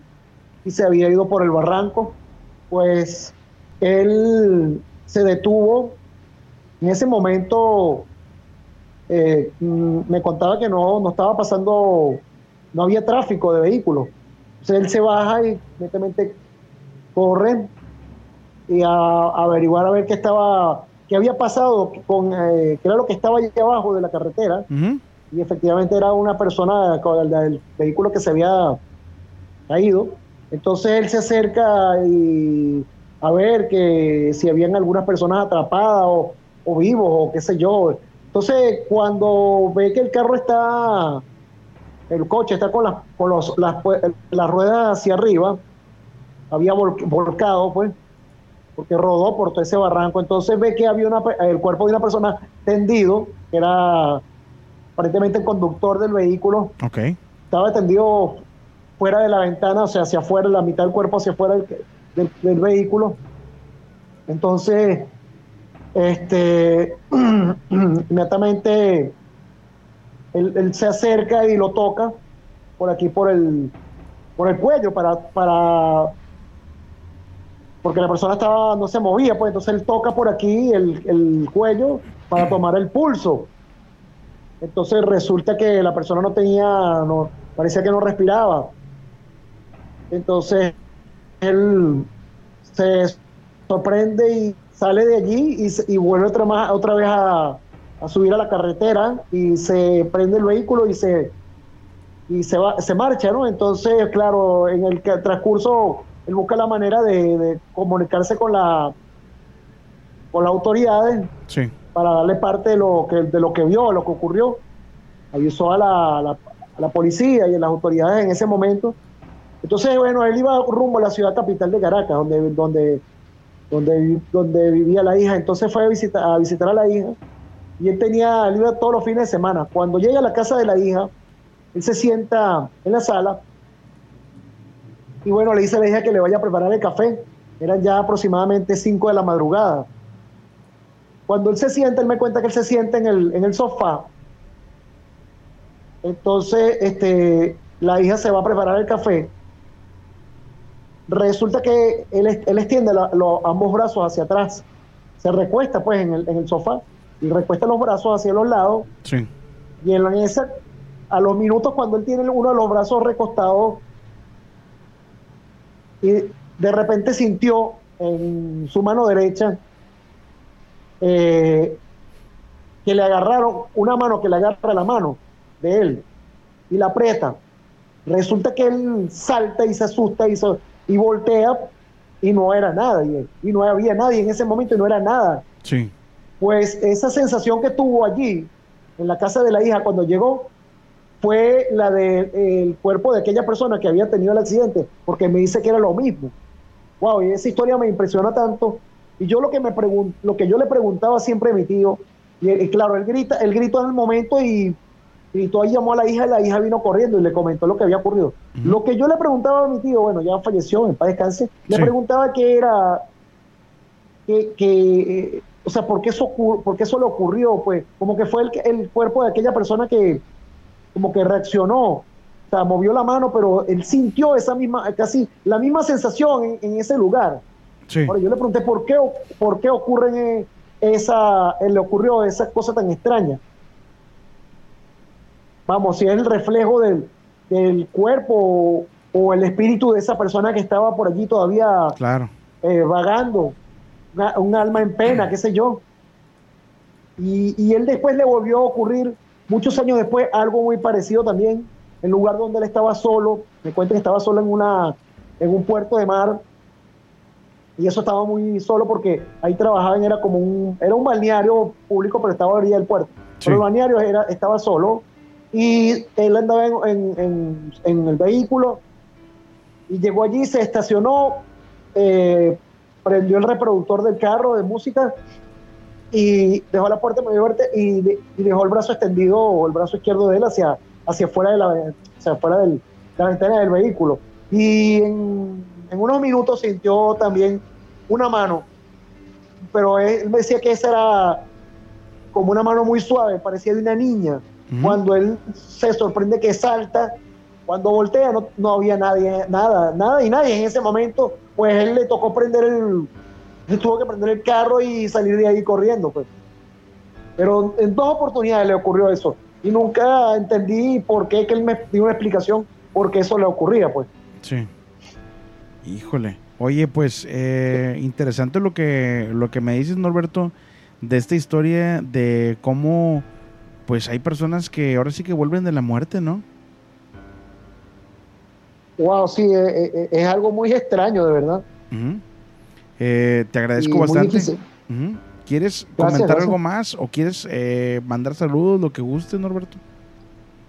G: y se había ido por el barranco. Pues él se detuvo. En ese momento eh, me contaba que no, no estaba pasando, no había tráfico de vehículos. Entonces él se baja y inmediatamente corre y a, averiguar a ver qué estaba, qué había pasado con, eh, qué era lo que estaba allí abajo de la carretera. Y efectivamente era una persona con el del vehículo que se había caído. Entonces él se acerca y a ver que si habían algunas personas atrapadas o, o vivos o qué sé yo. Entonces cuando ve que el carro está, el coche está con las, con los, las, pue- las ruedas hacia arriba, había vol- volcado pues, porque rodó por todo ese barranco. Entonces ve que había una, el cuerpo de una persona tendido, que era aparentemente el conductor del vehículo,
A: Ok.
G: estaba tendido fuera de la ventana, o sea, hacia afuera, la mitad del cuerpo hacia afuera del, del- del vehículo. Entonces, este, inmediatamente él, se acerca y lo toca por aquí, por el, por el cuello, para, para, porque la persona estaba, no se movía, pues entonces él toca por aquí el, el cuello para tomar el pulso. Entonces resulta que la persona no tenía, no, parecía que no respiraba. Entonces él se sorprende y sale de allí y, y vuelve otra, más, otra vez a, a subir a la carretera y se prende el vehículo y se y se va, se marcha, ¿no? Entonces, claro, en el transcurso él busca la manera de, de comunicarse con la con las autoridades
A: Sí.
G: para darle parte de lo que, de lo que vio, lo que ocurrió. Avisó a la, la- a la policía y a las autoridades en ese momento. Entonces, bueno, él iba rumbo a la ciudad capital de Caracas, donde, donde, donde, donde vivía la hija. Entonces fue a visitar, a visitar a la hija y él tenía, iba todos los fines de semana. Cuando llega a la casa de la hija, él se sienta en la sala y bueno, le dice a la hija que le vaya a preparar el café. Eran ya aproximadamente 5 de la madrugada. Cuando él se sienta, él me cuenta que él se sienta en el, sofá. Entonces, este, la hija se va a preparar el café. Resulta que él, extiende los- ambos brazos hacia atrás. Se recuesta pues en el, en el sofá y recuesta los brazos hacia los lados.
A: Sí.
G: Y en esa, a los minutos cuando él tiene uno de los brazos recostados, y de repente sintió en su mano derecha eh, que le agarraron una mano que le agarra la mano de él y la aprieta. Resulta que él salta y se asusta y, se- y voltea y no era nadie. Y no había nadie en ese momento y no era nada.
A: Sí.
G: Pues esa sensación que tuvo allí, en la casa de la hija, cuando llegó, fue la del cuerpo de aquella persona que había tenido el accidente, porque me dice que era lo mismo. Wow, y esa historia me impresiona tanto. Y yo lo que me pregun- lo que yo le preguntaba siempre a mi tío, y, y claro, él grita, él gritó en el momento y gritó y llamó a la hija, y la hija vino corriendo y le comentó lo que había ocurrido. Lo que yo le preguntaba a mi tío, bueno, ya falleció, en paz descanse, le preguntaba qué era, que, que, o sea, ¿por qué, eso, por qué eso le ocurrió? Pues como que fue el, el cuerpo de aquella persona que como que reaccionó, o sea, movió la mano, pero él sintió esa misma, casi la misma sensación en, en ese lugar.
A: Sí.
G: Ahora yo le pregunté por qué, por qué ocurren esa, eh, le ocurrió esa cosa tan extraña. Vamos, si es el reflejo del, del cuerpo o, o el espíritu de esa persona que estaba por allí todavía
A: Claro.
G: eh, vagando, una- un alma en pena, qué sé yo. Y, y él después le volvió a ocurrir, muchos años después, algo muy parecido también, en lugar donde él estaba solo, me cuenta que estaba solo en, una, en un puerto de mar, y eso estaba muy solo porque ahí trabajaban, era como un, era un balneario público, pero estaba a orilla del puerto.
A: Sí.
G: Pero el balneario era, estaba solo, y él andaba en, en- en- en el vehículo, y llegó allí, se estacionó, eh, prendió el reproductor del carro de música y dejó la puerta medio abierta y, de- y dejó el brazo extendido o el brazo izquierdo de él hacia, hacia afuera de la, hacia afuera del- la ventana del vehículo. Y en, en unos minutos sintió también una mano, pero él me decía que esa era como una mano muy suave, parecía de una niña. Cuando él se sorprende que salta, cuando voltea no, no había nadie, nada, nada y nadie en ese momento, pues él le tocó prender el, él tuvo que prender el carro y salir de ahí corriendo, pues. Pero en dos oportunidades le ocurrió eso y nunca entendí por qué que él me dio una explicación por qué eso le ocurría, pues.
A: Sí. Híjole. Oye, pues eh, interesante lo que, lo que me dices, Norberto, de esta historia de cómo pues hay personas que ahora sí que vuelven de la muerte, ¿no?
G: Wow, sí, eh, eh, eh, es algo muy extraño, de verdad.
A: Eh, te agradezco
G: Y
A: bastante. ¿Quieres
G: Gracias,
A: comentar
G: gracias.
A: algo más o quieres eh, mandar saludos, lo que guste, Norberto?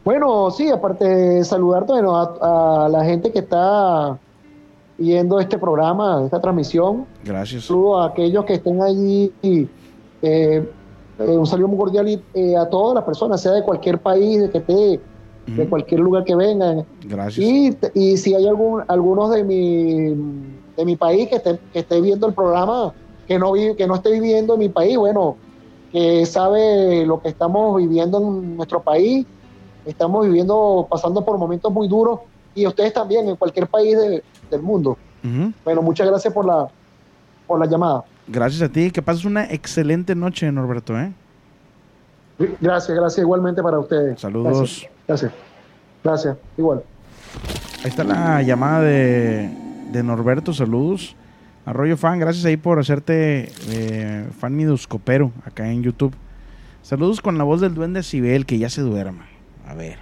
G: Bueno, sí, aparte de saludarte bueno, a, a la gente que está viendo este programa, esta transmisión,
A: Gracias.
G: saludo a aquellos que estén allí. y, eh, un saludo muy cordial y, a todas las personas, sea de cualquier país, de que esté, de cualquier lugar que vengan.
A: Gracias.
G: Y, y si hay algún, algunos de mi, de mi país que esté, que esté viendo el programa, que no, vi- que no esté viviendo en mi país, bueno, que sabe lo que estamos viviendo en nuestro país, estamos viviendo, pasando por momentos muy duros, y ustedes también, en cualquier país de- del mundo. Bueno, muchas gracias por la, por la llamada.
A: Gracias a ti. Que pases una excelente noche, Norberto. ¿eh?
G: Gracias, gracias igualmente para ustedes.
A: Saludos.
G: Gracias. Gracias, gracias igual.
A: Ahí está la llamada de, de Norberto. Saludos. Arroyo Fan, gracias ahí por hacerte eh, fan midoscopero acá en YouTube. Saludos con la voz del duende Sibel, que ya se duerma. A ver.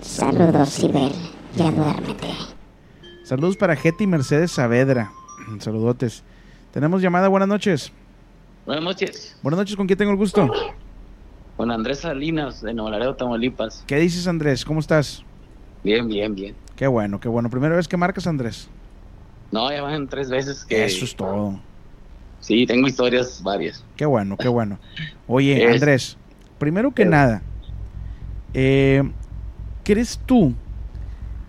H: Saludos, Sibel. Ya duérmete.
A: Saludos para Getty Mercedes Saavedra. Saludotes. Tenemos llamada, buenas noches.
I: Buenas noches,
A: Buenas noches, ¿con quién tengo el gusto?
I: Con Andrés Salinas de Nuevo Laredo, Tamaulipas.
A: ¿Qué dices, Andrés? ¿Cómo estás?
I: Bien, bien, bien.
A: Qué bueno, qué bueno. Primera vez que marcas, Andrés.
I: No, ya van tres veces que...
A: Eso es todo.
I: Sí, tengo historias varias.
A: Qué bueno, qué bueno. Oye,
I: Es-
A: Andrés, primero que nada, eh, ¿crees tú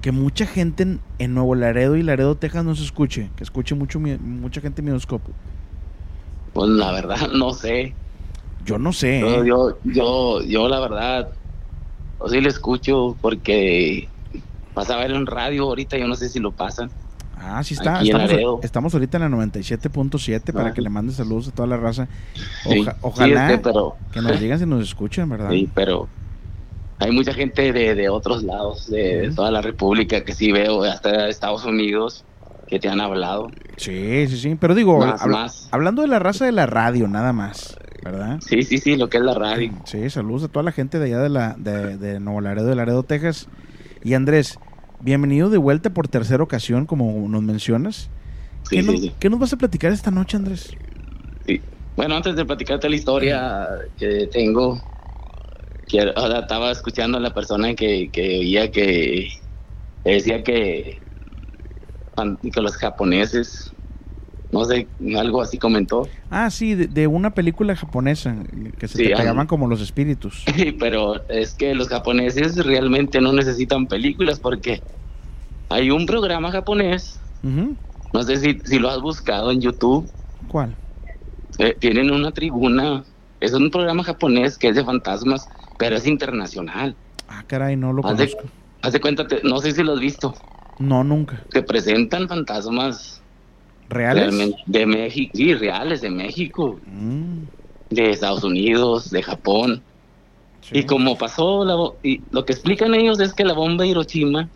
A: que mucha gente en, en Nuevo Laredo y Laredo, Texas, no se escuche? Que escuche mucho, mucha gente en.
I: Pues la verdad, no sé.
A: Yo no sé.
I: Yo,
A: ¿eh?
I: yo, yo, yo la verdad, o sí lo escucho porque pasaba en radio ahorita, yo no sé si lo pasan.
A: Ah, sí está. Estamos, ahorita en la 97.7 para
I: Ah.
A: que le mandes saludos a toda la raza.
I: Sí,
A: Oja-
I: sí,
A: ojalá
I: este, pero,
A: que nos digan si nos escuchan, ¿verdad?
I: sí, pero hay mucha gente de, de otros lados, de, de toda la República, que sí veo, hasta Estados Unidos, que te han hablado.
A: Sí, sí, sí. Pero digo,
I: Más,
A: habla-
I: más.
A: hablando de la raza de la radio, nada más, ¿verdad?
I: Sí, sí, sí, lo que es la radio.
A: Sí, saludos a toda la gente de allá de, la, de, de Nuevo Laredo, de Laredo, Texas. Y Andrés, bienvenido de vuelta por tercera ocasión, como nos mencionas. ¿Qué,
I: sí,
A: nos,
I: sí.
A: qué nos vas a platicar esta noche, Andrés?
I: Sí. Bueno, antes de platicarte la historia que tengo, quiero, o sea, estaba escuchando a la persona que, que oía que que decía que, que los japoneses, no sé, algo así comentó,
A: Ah, sí, de, de una película japonesa que se
I: Sí,
A: te pegaban como los espíritus.
I: pero es que los japoneses realmente no necesitan películas porque hay un programa japonés, no sé si, si lo has buscado en YouTube,
A: ¿Cuál?
I: Eh, tienen una tribuna, es un programa japonés que es de fantasmas, pero es internacional.
A: Ah, caray, no lo
I: Haz de,
A: conozco.
I: haz de cuenta, te- no sé si lo has visto,
A: No, nunca.
I: te presentan fantasmas
A: ¿Reales?
I: realmente de México, sí, reales de México,
A: Mm,
I: de Estados Unidos, de Japón.
A: sí.
I: Y como pasó, la, y lo que explican ellos es que la bomba de Hiroshima,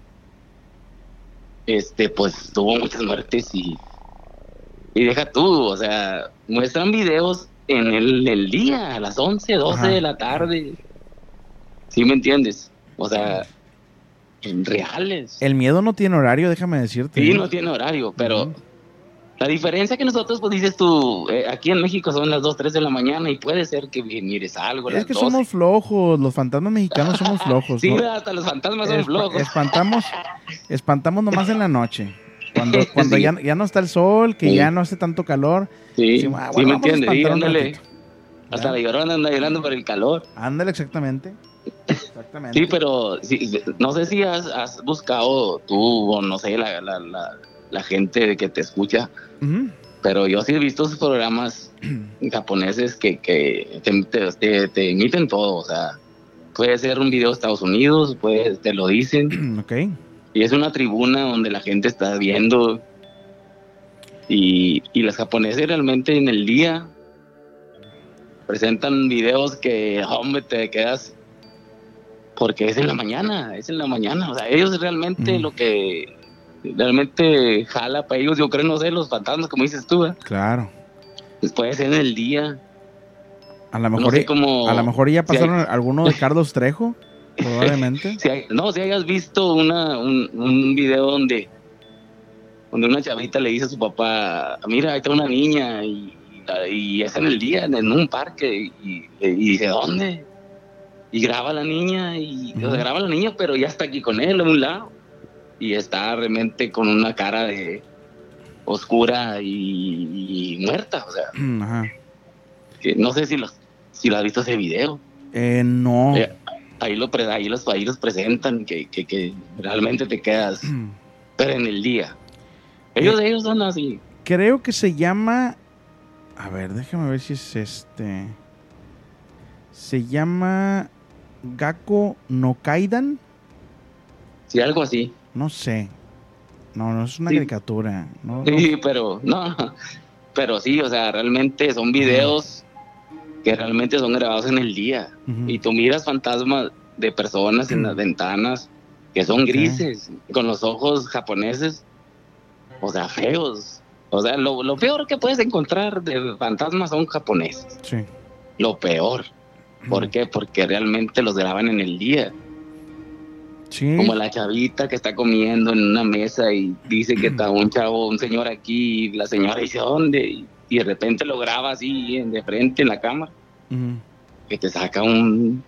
I: este, pues tuvo muchas muertes y, y deja tú, o sea, muestran videos en el, el día, a las 11, 12
A: Ajá.
I: de la tarde. ¿Sí me entiendes? O sea, reales.
A: El miedo no tiene horario, déjame decirte.
I: Sí, no tiene horario, pero. La diferencia que nosotros, pues dices tú, eh, aquí en México son las 2, 3 de la mañana y puede ser que mires algo. a
A: Es
I: las
A: que
I: 12.
A: somos flojos, los fantasmas mexicanos somos flojos.
I: Sí,
A: ¿no?
I: hasta los fantasmas son flojos.
A: espantamos, espantamos nomás en la noche. Cuando, cuando
I: Sí.
A: ya, ya no está el sol, que
I: Sí.
A: ya no hace tanto calor.
I: Sí,
A: Decimos, ah,
I: sí
A: bueno,
I: me entiendes, sí, ándale.
A: ratito.
I: Hasta la llorona anda llorando por el calor.
A: Ándale, exactamente. Exactamente.
I: Sí, pero no sé si has, has buscado tú o no sé, la, la, la, la gente que te escucha, pero yo sí he visto esos programas japoneses que, que te, te, te- te emiten todo, o sea, puede ser un video de Estados Unidos, puede, te lo dicen,
A: Ok.
I: y es una tribuna donde la gente está viendo, y, y las japoneses realmente en el día presentan videos que, hombre, te quedas, porque es en la mañana, es en la mañana, o sea, ellos realmente
A: Mm.
I: lo que realmente jala para ellos, yo creo, no sé, los fantasmas, como dices tú, ¿eh?
A: Claro.
I: Pues puede ser en el día.
A: A lo
I: No
A: mejor,
I: sé
A: a lo mejor ya
I: si hay-
A: pasaron alguno de Carlos Trejo, probablemente.
I: Si hay- no, si hayas visto una, un, un video donde, donde una chavita le dice a su papá, mira, ahí está una niña y, y es en el día, en un parque, y, y dice, ¿dónde? Y graba a la niña, y o sea, graba a la niña, pero ya está aquí con él, a un lado. Y está realmente con una cara de oscura y, y muerta, o sea,
A: Ajá.
I: que no sé si los si lo has visto ese video.
A: Eh, no.
I: Eh, ahí, lo, pre- ahí, los, ahí los presentan, que, que, que realmente te quedas, pero en el día. Ellos, ellos son así.
A: Creo que se llama. A ver, déjame ver si es este. Se llama. Gakko no Kaidan.
I: Sí, algo así.
A: No sé. No, no es una
I: Sí.
A: caricatura. No, no.
I: Sí, pero no, pero sí, o sea, realmente son videos que realmente son grabados en el día. Y tú miras fantasmas de personas en las ventanas que son grises, con los ojos japoneses, o sea, feos. O sea, lo, lo peor que puedes encontrar de fantasmas son japoneses.
A: Sí.
I: Lo peor. ¿Por qué? Porque realmente los graban en el día.
A: Sí.
I: Como la chavita que está comiendo en una mesa y dice que está un chavo, un señor aquí, y la señora dice, ¿dónde? Y, de repente lo graba así de frente en la cámara, que te saca un...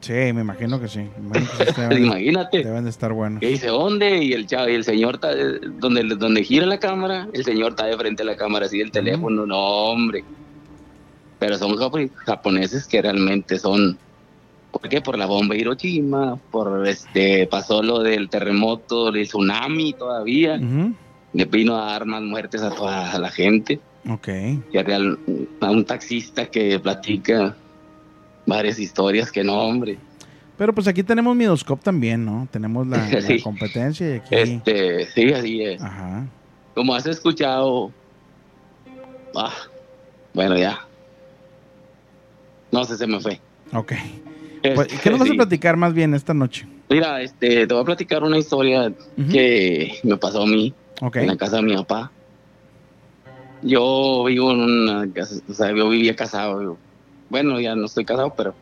A: Sí, me imagino que sí. Me imagino que sí deben,
I: Imagínate.
A: deben de estar buenos.
I: Que dice, ¿dónde? Y el chavo, y el señor está, eh, donde, donde gira la cámara, el señor está de frente a la cámara, así del teléfono, no, hombre. Pero son japo- japoneses que realmente son, ¿por qué? Por la bomba de Hiroshima, por este, pasó lo del terremoto, del tsunami todavía, le vino a dar más muertes a toda la gente,
A: Ok.
I: que real, a un taxista que platica varias historias que no, hombre.
A: Pero pues aquí tenemos Midoscope también, ¿no? Tenemos la, competencia y aquí.
I: Este, sí, así es.
A: Ajá.
I: Como has escuchado. Ah, bueno, ya. No sé, se me fue.
A: Ok. Pues, ¿Qué nos vas a
I: Sí.
A: platicar más bien esta noche?
I: Mira, este, te voy a platicar una historia que me pasó a mí en la casa de mi papá. Yo vivo en una casa, o sea, yo vivía casado. yo- bueno, ya no estoy casado, pero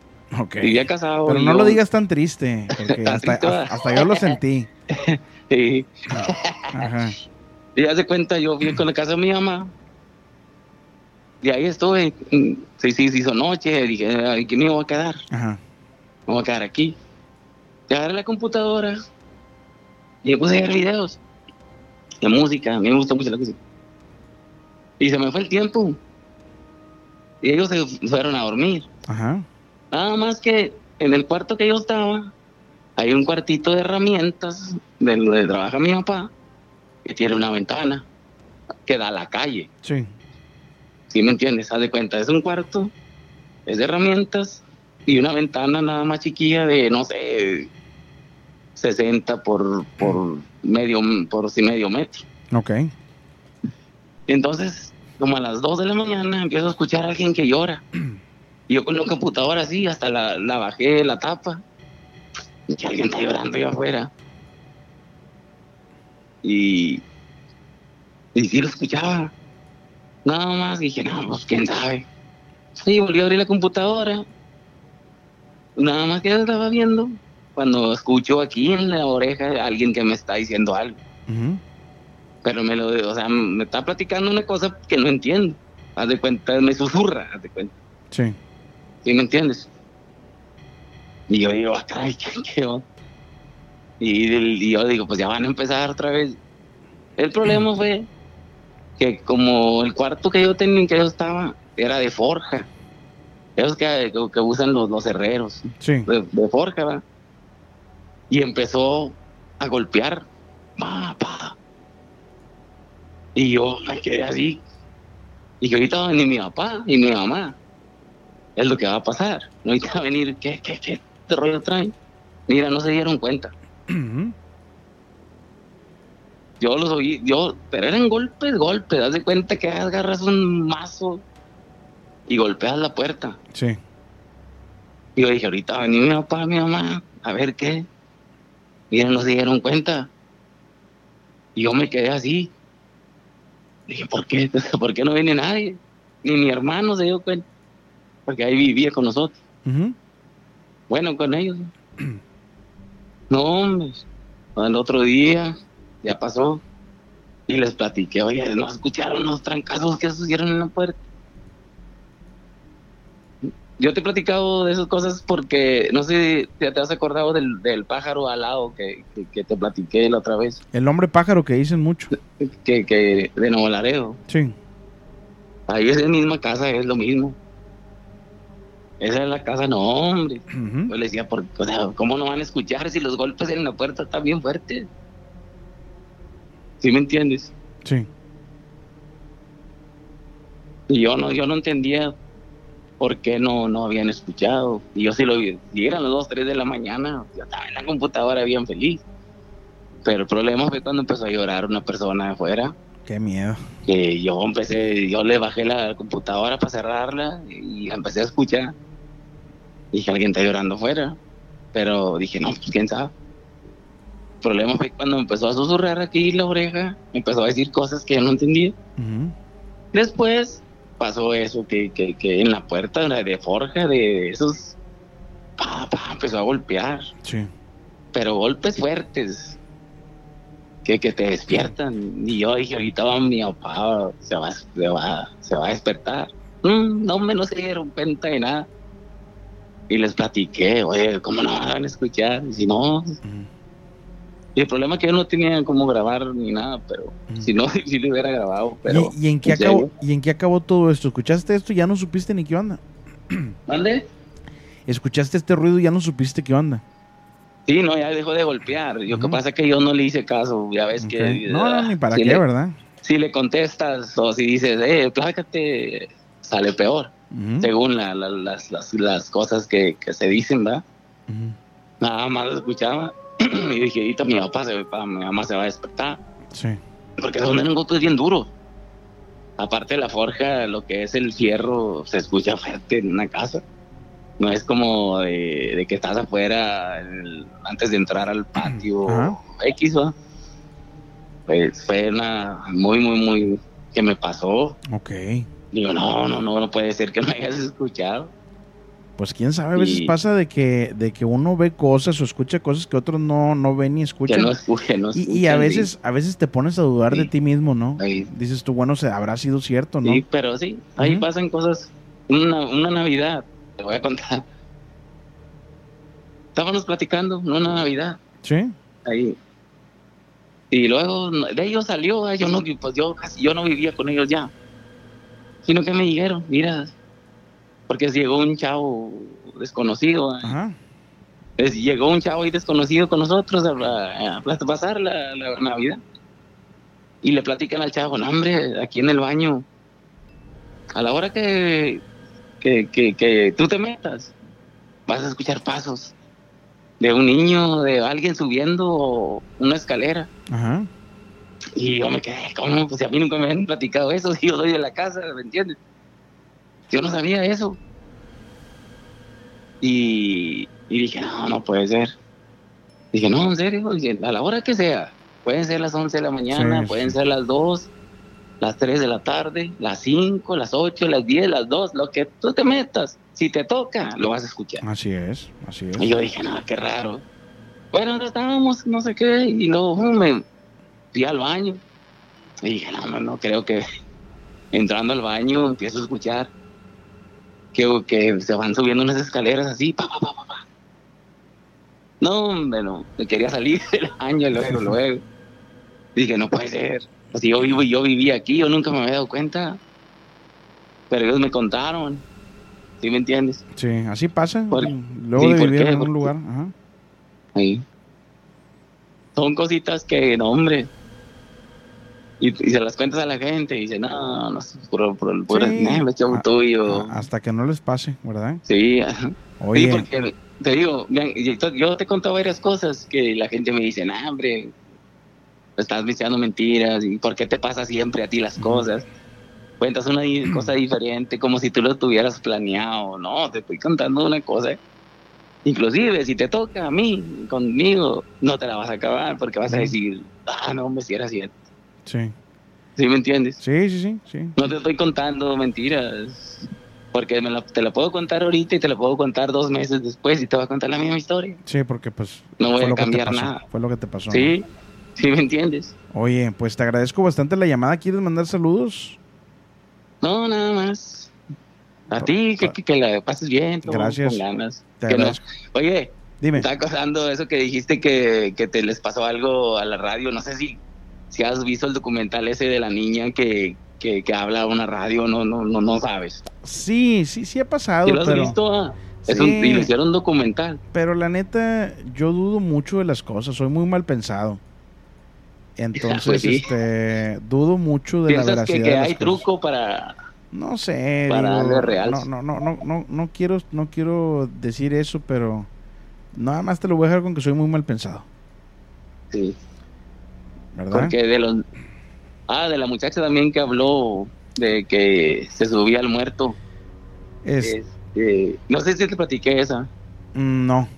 I: vivía casado.
A: Pero no
I: yo-
A: lo digas tan triste, porque
I: Tan
A: hasta, yo lo sentí.
I: Sí.
A: Ajá.
I: Y haz de cuenta, yo fui con la casa de mi mamá. Y ahí estuve. mm, Sí, sí, se hizo noche. Dije, "Ay, ¿qué me voy a quedar?
A: Ajá.
I: Voy a quedar aquí. Y agarré la computadora. Y me puse a ver videos de música. A mí me gusta mucho la música. Y se me fue el tiempo. Y ellos se fueron a dormir.
A: Ajá.
I: Nada más que en el cuarto que yo estaba, hay un cuartito de herramientas de donde trabaja mi papá, que tiene una ventana que da a la calle.
A: Sí.
I: ¿Sí me entiendes? Haz de cuenta, es un cuarto, es de herramientas y una ventana nada más chiquilla de, no sé, 60 por, por medio, por sí, medio metro.
A: Ok.
I: Entonces, como a las 2 de la mañana, empiezo a escuchar a alguien que llora. Y yo con la computadora así, hasta la, la bajé la tapa. Y que alguien está llorando allá afuera. Y, y sí lo escuchaba. Nada más dije, no, pues quién sabe. Sí, volví a abrir la computadora. Nada más que yo estaba viendo cuando escucho aquí en la oreja a alguien que me está diciendo algo pero me lo, o sea, me está platicando una cosa que no entiendo. Haz de cuenta, me susurra, haz de cuenta.
A: Sí.
I: ¿Sí me entiendes? Y yo digo, caray, ¿qué, qué onda?". y, y yo digo, pues ya van a empezar otra vez. El problema fue que como el cuarto que yo tenía, que yo estaba, era de forja. Esos que, que, que usan los, los herreros,
A: Sí.
I: de, de forja. Y empezó a golpear. Pa, pa. Y yo me quedé así. Y que ahorita va a venir mi papá y mi mamá. Es lo que va a pasar. No ahorita va a venir, ¿qué, qué, qué este rollo trae? Mira, no se dieron cuenta. Yo los oí, yo, pero eran golpes, golpes. Haz de cuenta que agarras un mazo y golpeas la puerta.
A: Sí.
I: Y yo dije, ahorita va a venir mi papá, mi mamá, a ver qué. Mira, no se dieron cuenta. Y yo me quedé así. Dije, ¿por qué? ¿Por qué no viene nadie? Ni mi hermano se dio cuenta. Porque ahí vivía con nosotros. Bueno, con ellos. No, hombre. Al otro día ya pasó. Y les platiqué, oye, ¿no escucharon los trancazos que sucedieron en la puerta? Yo te he platicado de esas cosas porque no sé si te has acordado del, del pájaro alado que, que, que te platiqué la otra vez,
A: El hombre pájaro que dicen mucho.
I: que, que de Nuevo Laredo.
A: Sí.
I: Ahí es la misma casa, es lo mismo. Esa es la casa, no, hombre. Yo le decía, por, o sea, ¿cómo no van a escuchar si los golpes en la puerta están bien fuertes? ¿Sí me entiendes?
A: Sí.
I: Y yo no, yo no entendía por qué no, no habían escuchado. Y yo sí lo vi. Y eran las 2, 3 de la mañana. Yo estaba en la computadora bien feliz. Pero el problema fue cuando empezó a llorar una persona de afuera.
A: Qué miedo.
I: Que yo empecé, yo le bajé la computadora para cerrarla y empecé a escuchar. Dije, alguien está llorando afuera. Pero dije, no, pues quién sabe. El problema fue cuando empezó a susurrar aquí la oreja. Empezó a decir cosas que yo no entendía.
A: Ujú.
I: Después pasó eso que, que, que en la puerta de forja de esos pa, pa, empezó a golpear,
A: Sí.
I: pero golpes fuertes que, que te despiertan. Y yo dije, ahorita va mi papá, se va, se va, se va a despertar. Mm, no me no se dieron cuenta de nada. Y les platiqué, oye, ¿cómo no van a escuchar? Y si no. Y el problema es que yo no tenía cómo grabar ni nada, pero si no, si lo hubiera grabado. Pero,
A: ¿Y, y en qué
I: ¿en serio?
A: acabó, ¿Y en qué acabó todo esto? ¿Escuchaste esto y ya no supiste ni qué onda?
I: ¿Mande?
A: ¿Escuchaste este ruido y ya no supiste qué onda?
I: Sí, no, ya dejó de golpear. Lo que pasa es que yo no le hice caso. Ya ves que.
A: No, no,
I: ah,
A: ni para
I: si
A: qué,
I: le-
A: ¿verdad?
I: Si le contestas o si dices, eh, plácate, sale peor. Según la- la- las, las, las cosas que, que se dicen, ¿verdad? Nada más lo escuchaba. y dije, ahorita mi papá, se, pa- mi mamá se va a despertar.
A: Sí.
I: Porque son unos golpes bien duros. Aparte de la forja, lo que es el fierro se escucha fuerte en una casa. No es como de, de que estás afuera el- antes de entrar al patio
A: Ajá.
I: X, ¿va? Pues fue una muy, muy, muy que me pasó.
A: Ok.
I: Digo, no, no, no, no puede ser que no hayas escuchado.
A: Pues quién sabe, a veces
I: Y-
A: pasa de que, de que uno ve cosas o escucha cosas que otros no, no ven ni
I: Que
A: escuchan.
I: no escuche, no
A: y,
I: escuchan.
A: y a
I: sí.
A: veces, a veces te pones a dudar de ti mismo, ¿no?
I: Ahí.
A: Dices tú, bueno, se habrá sido cierto, ¿no?
I: Sí, pero sí, ahí pasan cosas. Una, una Navidad, te voy a contar. Estábamos platicando una Navidad
A: Sí.
I: ahí. Y luego de ellos salió, yo no, pues yo casi yo no vivía con ellos ya. Sino que me dijeron, mira, porque llegó un chavo desconocido,
A: Ajá.
I: es- llegó un chavo ahí desconocido con nosotros a, a- a pasar la, la Navidad. Y le platican al chavo, no, hombre, aquí en el baño, a la hora que, que, que, que tú te metas, vas a escuchar pasos de un niño, de alguien subiendo una escalera.
A: Ajá.
I: Y yo me quedé, ¿cómo? Pues si a mí nunca me han platicado eso, si yo soy de la casa, ¿me entiendes? Yo no sabía eso. Y, y dije, no, no puede ser. Dije, no, en serio, a la hora que sea. Pueden ser las 11 de la mañana,
A: Sí,
I: pueden
A: sí.
I: ser las 2, las 3 de la tarde, las 5, las 8, las 10, las 2, lo que tú te metas. Si te toca, lo vas a escuchar.
A: Así es, así es.
I: Y yo dije, no, qué raro. Bueno, no estábamos, no sé qué, y luego um, me fui al baño. Y dije, no, no, no, creo que entrando al baño empiezo a escuchar que, que se van subiendo unas escaleras así, pa, pa, pa, pa, pa. No, hombre, no, me quería salir del baño luego, luego. Dije, no puede ser. Si yo vivo y yo viví aquí, yo nunca me había dado cuenta. Pero ellos me contaron. ¿Sí me entiendes?
A: Sí, así pasa.
I: Por-
A: Luego
I: sí,
A: de
I: ¿por
A: vivir en un
I: Porque-
A: lugar. Ajá.
I: Ahí. Son cositas que, no, hombre. Y, y se las cuentas a la gente y dice, no, no, es puro, puro, puro
A: Sí.
I: show
A: Ah,
I: tuyo.
A: A- Hasta que no les pase, ¿verdad?
I: Sí.
A: Oye,
I: sí, porque te digo, yo te he contado varias cosas que la gente me dice, nah, hombre, estás diciendo mentiras y por qué te pasa siempre a ti las cosas. Cuentas una cosa diferente, como si tú lo tuvieras planeado. No, te estoy contando una cosa. Inclusive, si te toca a mí, conmigo, no te la vas a acabar porque vas a decir, ah, no, me si era cierto.
A: Sí.
I: ¿Sí me entiendes?
A: Sí, sí, sí, sí.
I: No te estoy contando mentiras. Porque me la- te la puedo contar ahorita y te la puedo contar dos meses después y te voy a contar la misma historia.
A: Sí, porque pues
I: No voy a cambiar nada.
A: Fue lo que te pasó.
I: Sí, sí me entiendes.
A: Oye, pues te agradezco bastante la llamada. ¿Quieres mandar saludos?
I: No, nada más. A ti, que, que, que la pases bien.
A: Gracias.
I: Con ganas.
A: Te
I: Que no-. Oye,
A: Dime.
I: me está acordando eso que dijiste que, que te les pasó algo a la radio. No sé si, si has visto el documental ese de la niña que, que, que habla a una radio. No, no, no, no sabes.
A: Sí, sí, sí ha pasado,
I: ¿Sí lo has
A: pero...
I: visto? Ah, es
A: Sí.
I: un, y lo hicieron documental.
A: Pero la neta, yo dudo mucho de las cosas, soy muy mal pensado. Entonces,
I: Pues sí.
A: este, dudo mucho de la
I: ¿Piensas
A: veracidad
I: que, que
A: de las
I: hay
A: cosas.
I: truco para...?
A: No sé,
I: para
A: digo,
I: darle real?
A: no, no, no, no, no, no quiero, no quiero decir eso, pero nada más te lo voy a dejar con que soy muy mal pensado,
I: Sí.
A: ¿Verdad?
I: Porque de los... Ah, de la muchacha también que habló de que se subía al muerto.
A: Es-
I: Este, no sé si te platiqué esa.
A: Mm, no,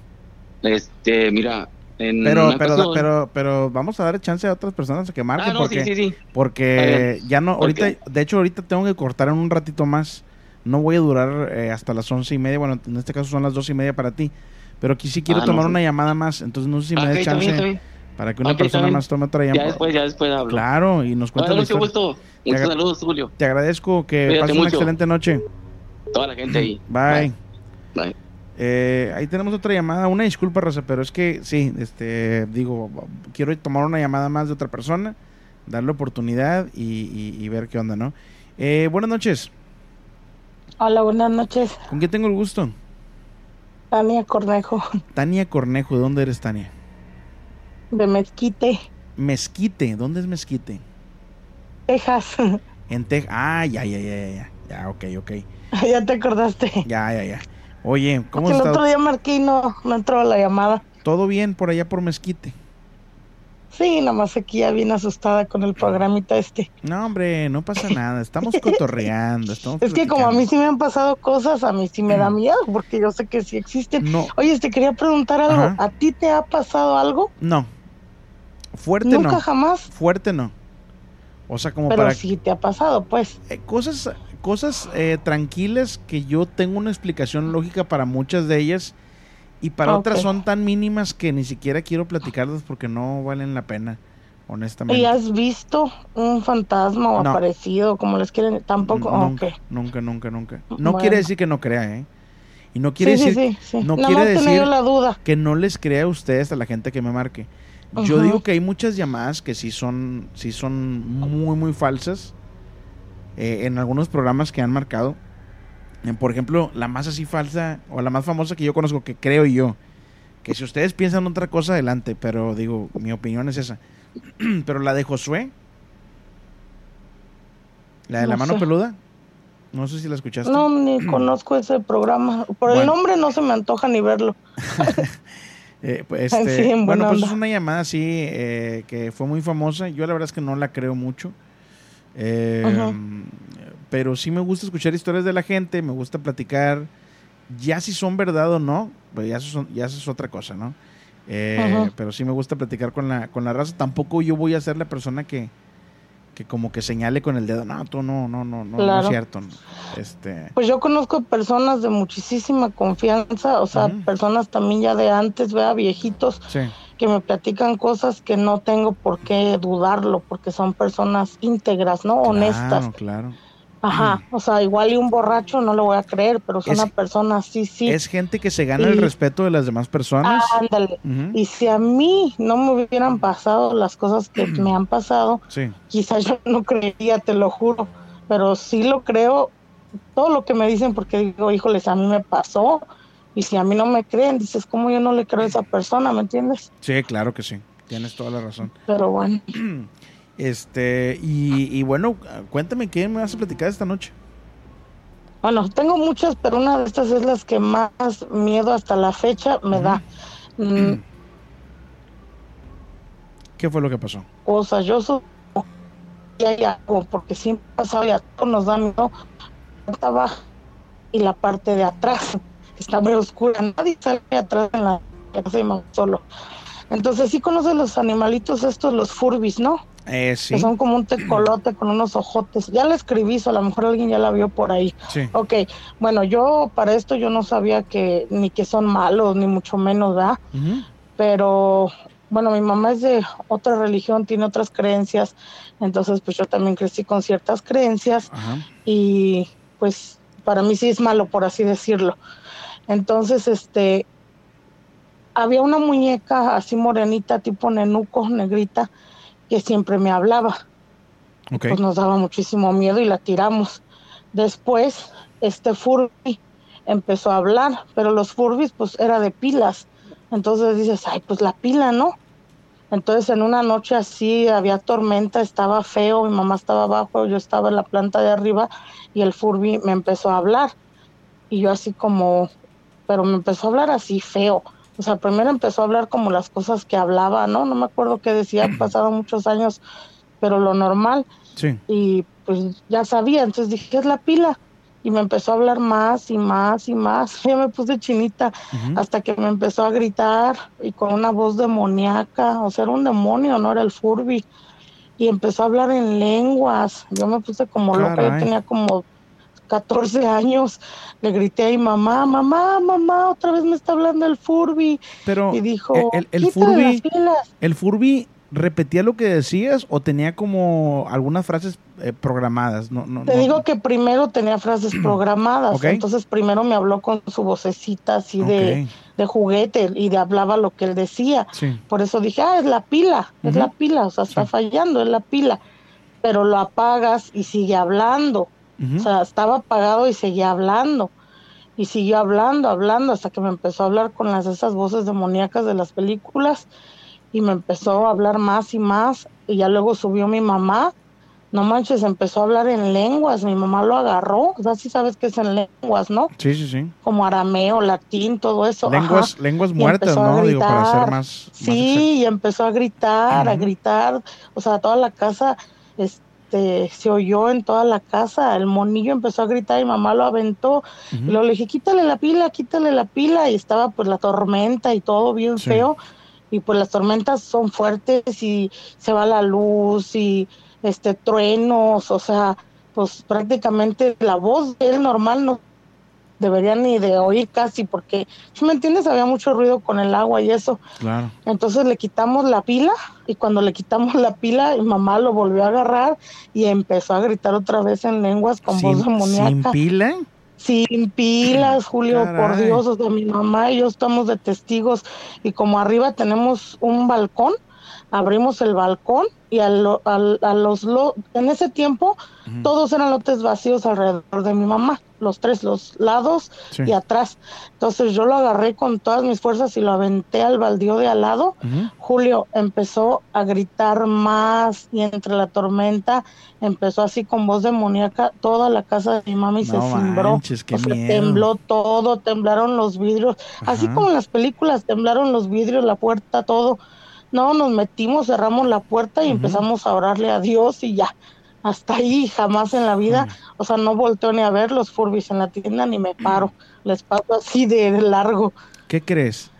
I: Este, mira, en
A: pero, pero, pero, pero vamos a dar chance a otras personas a que marquen
I: Ah, no,
A: porque,
I: sí, sí, sí.
A: porque ya no,
I: ¿Por
A: ahorita, de hecho ahorita tengo que cortar en un ratito más, no voy a durar eh, hasta las once y media, bueno, en este caso son las dos y media para ti, pero aquí sí quiero
I: Ah,
A: tomar una llamada más, entonces no sé si me
I: Ah,
A: da chance
I: está bien.
A: Para que una persona más tome otra
I: Ya
A: llamada.
I: después, ya después hablo.
A: Claro, y nos cuenta
I: Bueno,
A: la
I: mucho gusto. Muchos saludos, Julio.
A: Te agradezco que
I: Cuídate
A: pases una excelente noche.
I: Toda la gente ahí.
A: Bye.
I: Bye.
A: Eh, ahí tenemos otra llamada. Una disculpa, Raza, pero es que sí, este, digo, quiero tomar una llamada más de otra persona, darle oportunidad y, y- y ver qué onda, ¿no? Eh, buenas noches.
J: Hola, buenas noches.
A: ¿Con quién tengo el gusto?
J: Tania Cornejo,
A: Tania Cornejo. ¿De dónde eres, Tania?
J: De Mezquite,
A: Mezquite. ¿Dónde es Mezquite?
J: Texas.
A: En Texas. Ah, ya, ya, ya, ya, ya. Ok, ok.
J: ya te acordaste.
A: Ya, ya, ya. Oye, ¿cómo has
J: el otro día marqué y no, no entró la llamada.
A: ¿Todo bien por allá por Mezquite?
J: Sí, nada más aquí ya bien asustada con el programita este.
A: No, hombre, no pasa nada. Estamos cotorreando. Estamos
J: Es que como a mí sí me han pasado cosas, a mí sí me da miedo, porque yo sé que sí existen.
A: No.
J: Oye, te quería preguntar algo.
A: Ajá.
J: ¿A ti te ha pasado algo?
A: No. Fuerte
J: Nunca
A: no.
J: jamás.
A: Fuerte no. O sea, como
J: Pero
A: para
J: sí te ha pasado, pues.
A: eh, cosas cosas eh, tranquilas que yo tengo una explicación lógica para muchas de ellas y para
J: Ah,
A: otras son tan mínimas que ni siquiera quiero platicarlas porque no valen la pena, honestamente.
J: ¿Y has visto un fantasma o
A: No.
J: aparecido, como les quieren? Tampoco.
A: Nunca,
J: ok.
A: nunca, nunca, nunca. No
J: Bueno.
A: quiere decir que no crea, ¿eh? Y no quiere
J: Sí,
A: decir,
J: sí, sí.
A: no
J: Nada
A: quiere decir
J: la duda.
A: que no les crea a ustedes a la gente que me marque. Yo digo que hay muchas llamadas que sí son, sí son muy, muy falsas. eh, en algunos programas que han marcado. Eh, por ejemplo, la más así falsa o la más famosa que yo conozco, que creo yo, que si ustedes piensan otra cosa, adelante, pero digo, mi opinión es esa. pero la de Josué, la de la
J: No
A: mano
J: sé.
A: peluda, no sé si la escuchaste.
J: No, ni conozco ese programa. Por el
A: Bueno.
J: nombre no se me antoja ni verlo.
A: Eh, pues, este,
J: en
A: bueno, pues
J: onda.
A: es una llamada así eh, que fue muy famosa. Yo la verdad es que no la creo mucho. Eh. Pero sí me gusta escuchar historias de la gente, me gusta platicar. Ya si son verdad o no, pues ya eso, son- ya eso es otra cosa, ¿no? Eh, pero sí me gusta platicar con la, con la raza. Tampoco yo voy a ser la persona que, que como que señale con el dedo. No, tú no, no, no, no, no es cierto. no". Este,
J: Pues yo conozco personas de muchísima confianza, o sea, personas también ya de antes, vea, viejitos,
A: sí.
J: que me platican cosas que no tengo por qué dudarlo, porque son personas íntegras, ¿no? Honestas.
A: Claro, claro.
J: Ajá, o sea, igual y un borracho no lo voy a creer, pero es
A: Es-
J: una persona sí, sí.
A: Es gente que se gana el respeto de las demás personas.
J: Ándale. Y si a mí no me hubieran pasado las cosas que me han pasado,
A: Sí.
J: quizás yo no creería, te lo juro, pero sí lo creo, todo lo que me dicen, porque digo, híjoles, a mí me pasó, y si a mí no me creen, dices, ¿cómo yo no le creo a esa persona? ¿Me entiendes?
A: Sí, claro que sí. Tienes toda la razón.
J: Pero bueno,
A: Este, y, y bueno, cuéntame qué me vas a platicar esta noche.
J: bueno, tengo muchas, pero una de estas es las que más miedo hasta la fecha me da. Mm,
A: ¿Qué fue lo que pasó?
J: cosas, yo soy y hay algo, porque siempre ha pasado y a todos nos da miedo la parte abajo y la parte de atrás, que está muy oscura, nadie sale atrás en la casa y más solo. Entonces sí conoces los animalitos estos, los furbis, ¿no?
A: Eh, sí.
J: Que son como un tecolote con unos ojotes. Ya la escribí, o a lo mejor alguien ya la vio por ahí.
A: Sí.
J: Ok, bueno, yo para esto yo no sabía que ni que son malos, ni mucho menos, ¿verdad? Pero bueno, mi mamá es de otra religión, tiene otras creencias, entonces pues yo también crecí con ciertas creencias
A: Ajá.
J: y pues para mí sí es malo, por así decirlo. Entonces, este, había una muñeca así morenita, tipo nenuco, negrita, que siempre me hablaba. Pues nos daba muchísimo miedo y la tiramos. Después, este Furby empezó a hablar, pero los Furbis pues era de pilas. Entonces dices, ay, pues la pila, ¿no? Entonces en una noche así había tormenta, estaba feo, mi mamá estaba abajo, yo estaba en la planta de arriba y el Furby me empezó a hablar. Y yo así como, pero me empezó a hablar así feo. O sea, primero empezó a hablar como las cosas que hablaba, ¿no? No me acuerdo qué decía, han pasado muchos años, pero lo normal.
A: Sí.
J: Y pues ya sabía, entonces dije, es la pila. Y me empezó a hablar más y más y más. Ya me puse chinita hasta que me empezó a gritar y con una voz demoníaca. O sea, era un demonio, no era el Furby. Y empezó a hablar en lenguas. Yo me puse como loca, yo tenía como 14 años. Le grité a mi mamá, mamá, mamá, otra vez me está hablando el Furby.
A: Pero
J: y dijo,
A: el, el
J: "Quítale
A: Furby,
J: las pilas".
A: el Furby repetía lo que decías o tenía como algunas frases eh, programadas. No, no,
J: Te
A: no.
J: digo que primero tenía frases programadas, entonces primero me habló con su vocecita así de, de juguete y de hablaba lo que él decía.
A: Sí.
J: Por eso dije, ah, es la pila, es la pila, o sea, está fallando, es la pila. Pero lo apagas y sigue hablando. O sea, estaba apagado y seguía hablando. Y siguió hablando, hablando, hasta que me empezó a hablar con las esas voces demoníacas de las películas. Y me empezó a hablar más y más. Y ya luego subió mi mamá. No manches, empezó a hablar en lenguas. Mi mamá lo agarró. O sea, sí sabes que es en lenguas, ¿no?
A: Sí, sí, sí.
J: Como arameo, latín, todo eso.
A: Lenguas,
J: Ajá.
A: lenguas muertas, ¿no? Digo, para ser
J: gritar.
A: más. más
J: Sí, y empezó a gritar, a gritar, o sea, toda la casa, este, se oyó en toda la casa, el monillo empezó a gritar y mamá lo aventó, y luego le dije, quítale la pila, quítale la pila, y estaba pues la tormenta y todo bien
A: Sí.
J: feo, y pues las tormentas son fuertes y se va la luz y este truenos, o sea, pues prácticamente la voz de él normal no debería ni de oír casi porque, ¿sí ¿me entiendes? Había mucho ruido con el agua y eso.
A: Claro.
J: Entonces le quitamos la pila y cuando le quitamos la pila, mi mamá lo volvió a agarrar y empezó a gritar otra vez en lenguas con voz
A: ¿Sin,
J: demoníaca.
A: sin pila?
J: Sin pilas, Julio, por. Dios, o sea, mi mamá y yo estamos de testigos y como arriba tenemos un balcón, abrimos el balcón y a, lo- al- a los lo- en ese tiempo todos eran lotes vacíos alrededor de mi mamá, los tres, los lados
A: Sí.
J: y atrás. Entonces yo lo agarré con todas mis fuerzas y lo aventé al baldío de al lado. Julio empezó a gritar más y entre la tormenta empezó así con voz demoníaca toda la casa de mi mamá y se cimbró. O sea, tembló todo, temblaron los vidrios, así como en las películas temblaron los vidrios, la puerta, todo. No, nos metimos, cerramos la puerta y empezamos a orarle a Dios y ya. Hasta ahí, jamás en la vida, o sea, no volteo ni a ver los furbis en la tienda ni me paro, les paso así de largo.
A: ¿Qué crees?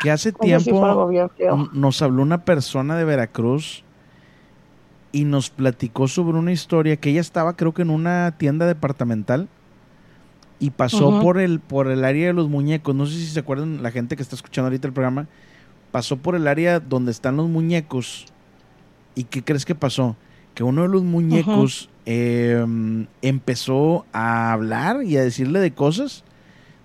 A: Que hace tiempo nos habló una persona de Veracruz y nos platicó sobre una historia que ella estaba creo que en una tienda departamental y pasó por el por el área de los muñecos. No sé si se acuerdan la gente que está escuchando ahorita el programa. Pasó por el área donde están los muñecos. ¿Y qué crees que pasó? Que uno de los muñecos eh, empezó a hablar y a decirle de cosas,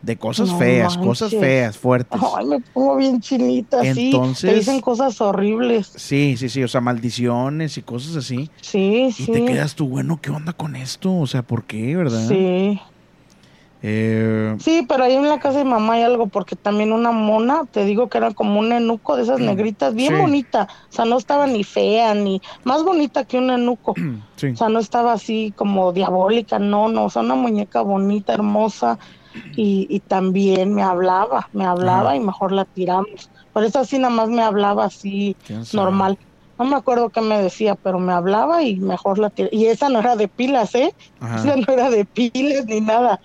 A: de cosas
J: No
A: feas, cosas feas, fuertes.
J: Ay, me pongo bien chinita, sí.
A: Entonces-
J: Te dicen cosas horribles.
A: Sí, sí, sí, o sea, maldiciones y cosas así.
J: Sí,
A: Y
J: sí.
A: te quedas tú, bueno, ¿qué onda con esto? O sea, ¿por qué, verdad?
J: Sí.
A: Eh,
J: Sí, pero ahí en la casa de mamá hay algo, porque también una mona, te digo que era como un enuco de esas negritas, bien
A: Mm. Sí.
J: bonita. O sea, no estaba ni fea, ni más bonita que un enuco.
A: sí.
J: O sea, no estaba así como diabólica, no, no, o sea, una muñeca bonita, hermosa. Y, y también me hablaba, me hablaba
A: Ajá.
J: y mejor la tiramos. Por eso así nada más me hablaba así normal. No me acuerdo qué me decía, pero me hablaba y mejor la tiré. Y esa no era de pilas, ¿eh?
A: Ajá.
J: Esa no era de pilas ni nada.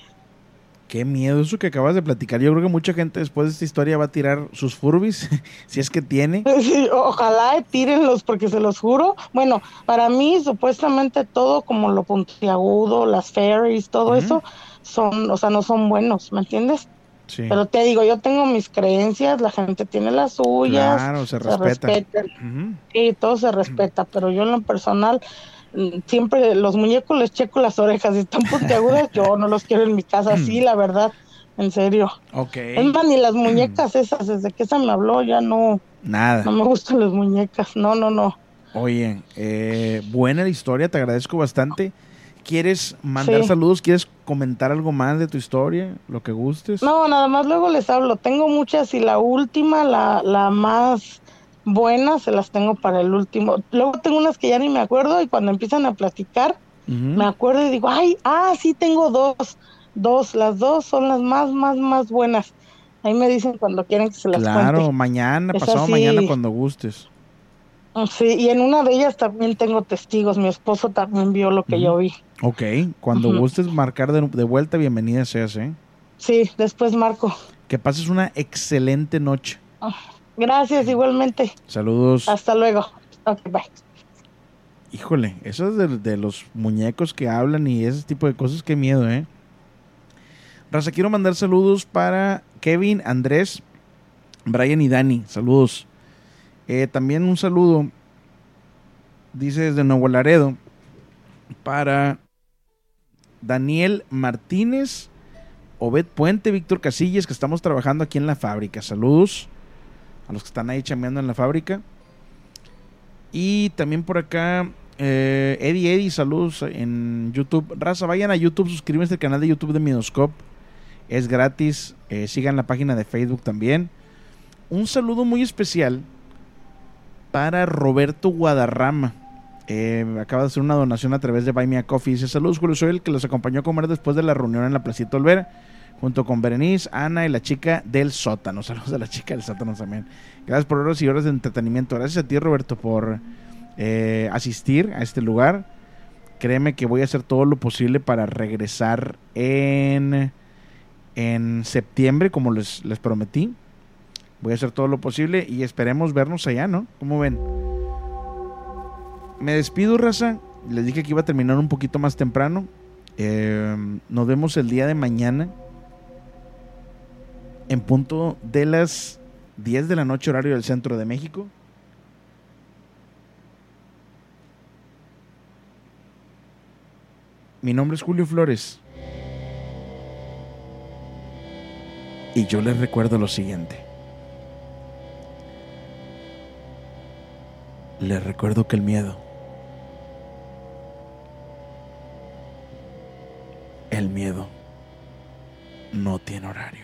A: Qué miedo eso que acabas de platicar. Yo creo que mucha gente después de esta historia va a tirar sus furbis, si es que tiene.
J: Sí, ojalá tírenlos porque se los juro. Bueno, para mí supuestamente todo como lo puntiagudo, las fairies, todo eso son, o sea, no son buenos, ¿me entiendes?
A: Sí.
J: Pero te digo, yo tengo mis creencias, la gente tiene las suyas.
A: Claro, se respeta.
J: respetan.
A: Ujú.
J: Sí, todo se respeta, pero yo en lo personal siempre los muñecos les checo las orejas, si están puntiagudas, yo no los quiero en mi casa, sí, la verdad, en serio.
A: Ok.
J: Es más, ni las muñecas esas, desde que esa me habló, ya no,
A: Nada.
J: no me gustan las muñecas, no, no, no.
A: Oye, eh, buena la historia, te agradezco bastante. ¿Quieres mandar
J: Sí.
A: saludos? ¿Quieres comentar algo más de tu historia? Lo que gustes.
J: No, nada más luego les hablo, tengo muchas y la última, la, la más buena, se las tengo para el último. Luego tengo unas que ya ni me acuerdo y cuando empiezan a platicar, me acuerdo y digo, ay, ah, sí tengo dos, dos, las dos son las más, más, más buenas. Ahí me dicen cuando quieren que se las
A: Claro,
J: cuente.
A: mañana, pasado mañana, cuando gustes.
J: Sí, y en una de ellas también tengo testigos, mi esposo también vio lo que yo vi.
A: Ok, cuando gustes marcar de, de vuelta, bienvenida seas, ¿eh?
J: Sí, después Marco.
A: Que pases una excelente noche.
J: Gracias igualmente.
A: Saludos.
J: Hasta luego. Ok, bye.
A: Híjole, eso es de, de los muñecos que hablan y ese tipo de cosas, qué miedo, ¿eh? Raza, quiero mandar saludos para Kevin, Andrés, Brian y Dani. Saludos. Eh, también un saludo, dice desde Nuevo Laredo, para Daniel Martínez, Obed Puente, Víctor Casillas, que estamos trabajando aquí en la fábrica. Saludos a los que están ahí chambeando en la fábrica. Y también por acá, eh, Eddie Eddie, saludos en YouTube. Raza, vayan a YouTube, suscríbanse al canal de YouTube de Midoscope. Es gratis. eh, sigan la página de Facebook también. Un saludo muy especial para Roberto Guadarrama. Eh, acaba de hacer una donación a través de Buy Me a Coffee. Dice: Saludos, Julio. Soy el que los acompañó a comer después de la reunión en la Placita Olvera. Junto con Berenice, Ana y la chica del sótano. Saludos a la chica del sótano también. Gracias por horas y horas de entretenimiento. Gracias a ti, Roberto, por eh, asistir a este lugar. Créeme que voy a hacer todo lo posible para regresar en, en septiembre, como les, les prometí. Voy a hacer todo lo posible y esperemos vernos allá, ¿no? ¿Cómo ven? Me despido, raza. Les dije que iba a terminar un poquito más temprano. Eh, nos vemos el día de mañana. En punto de las 10 de la noche, horario del centro de México. Mi nombre es Julio Flores. Y yo les recuerdo lo siguiente. Les recuerdo que el miedo, el miedo no tiene horario.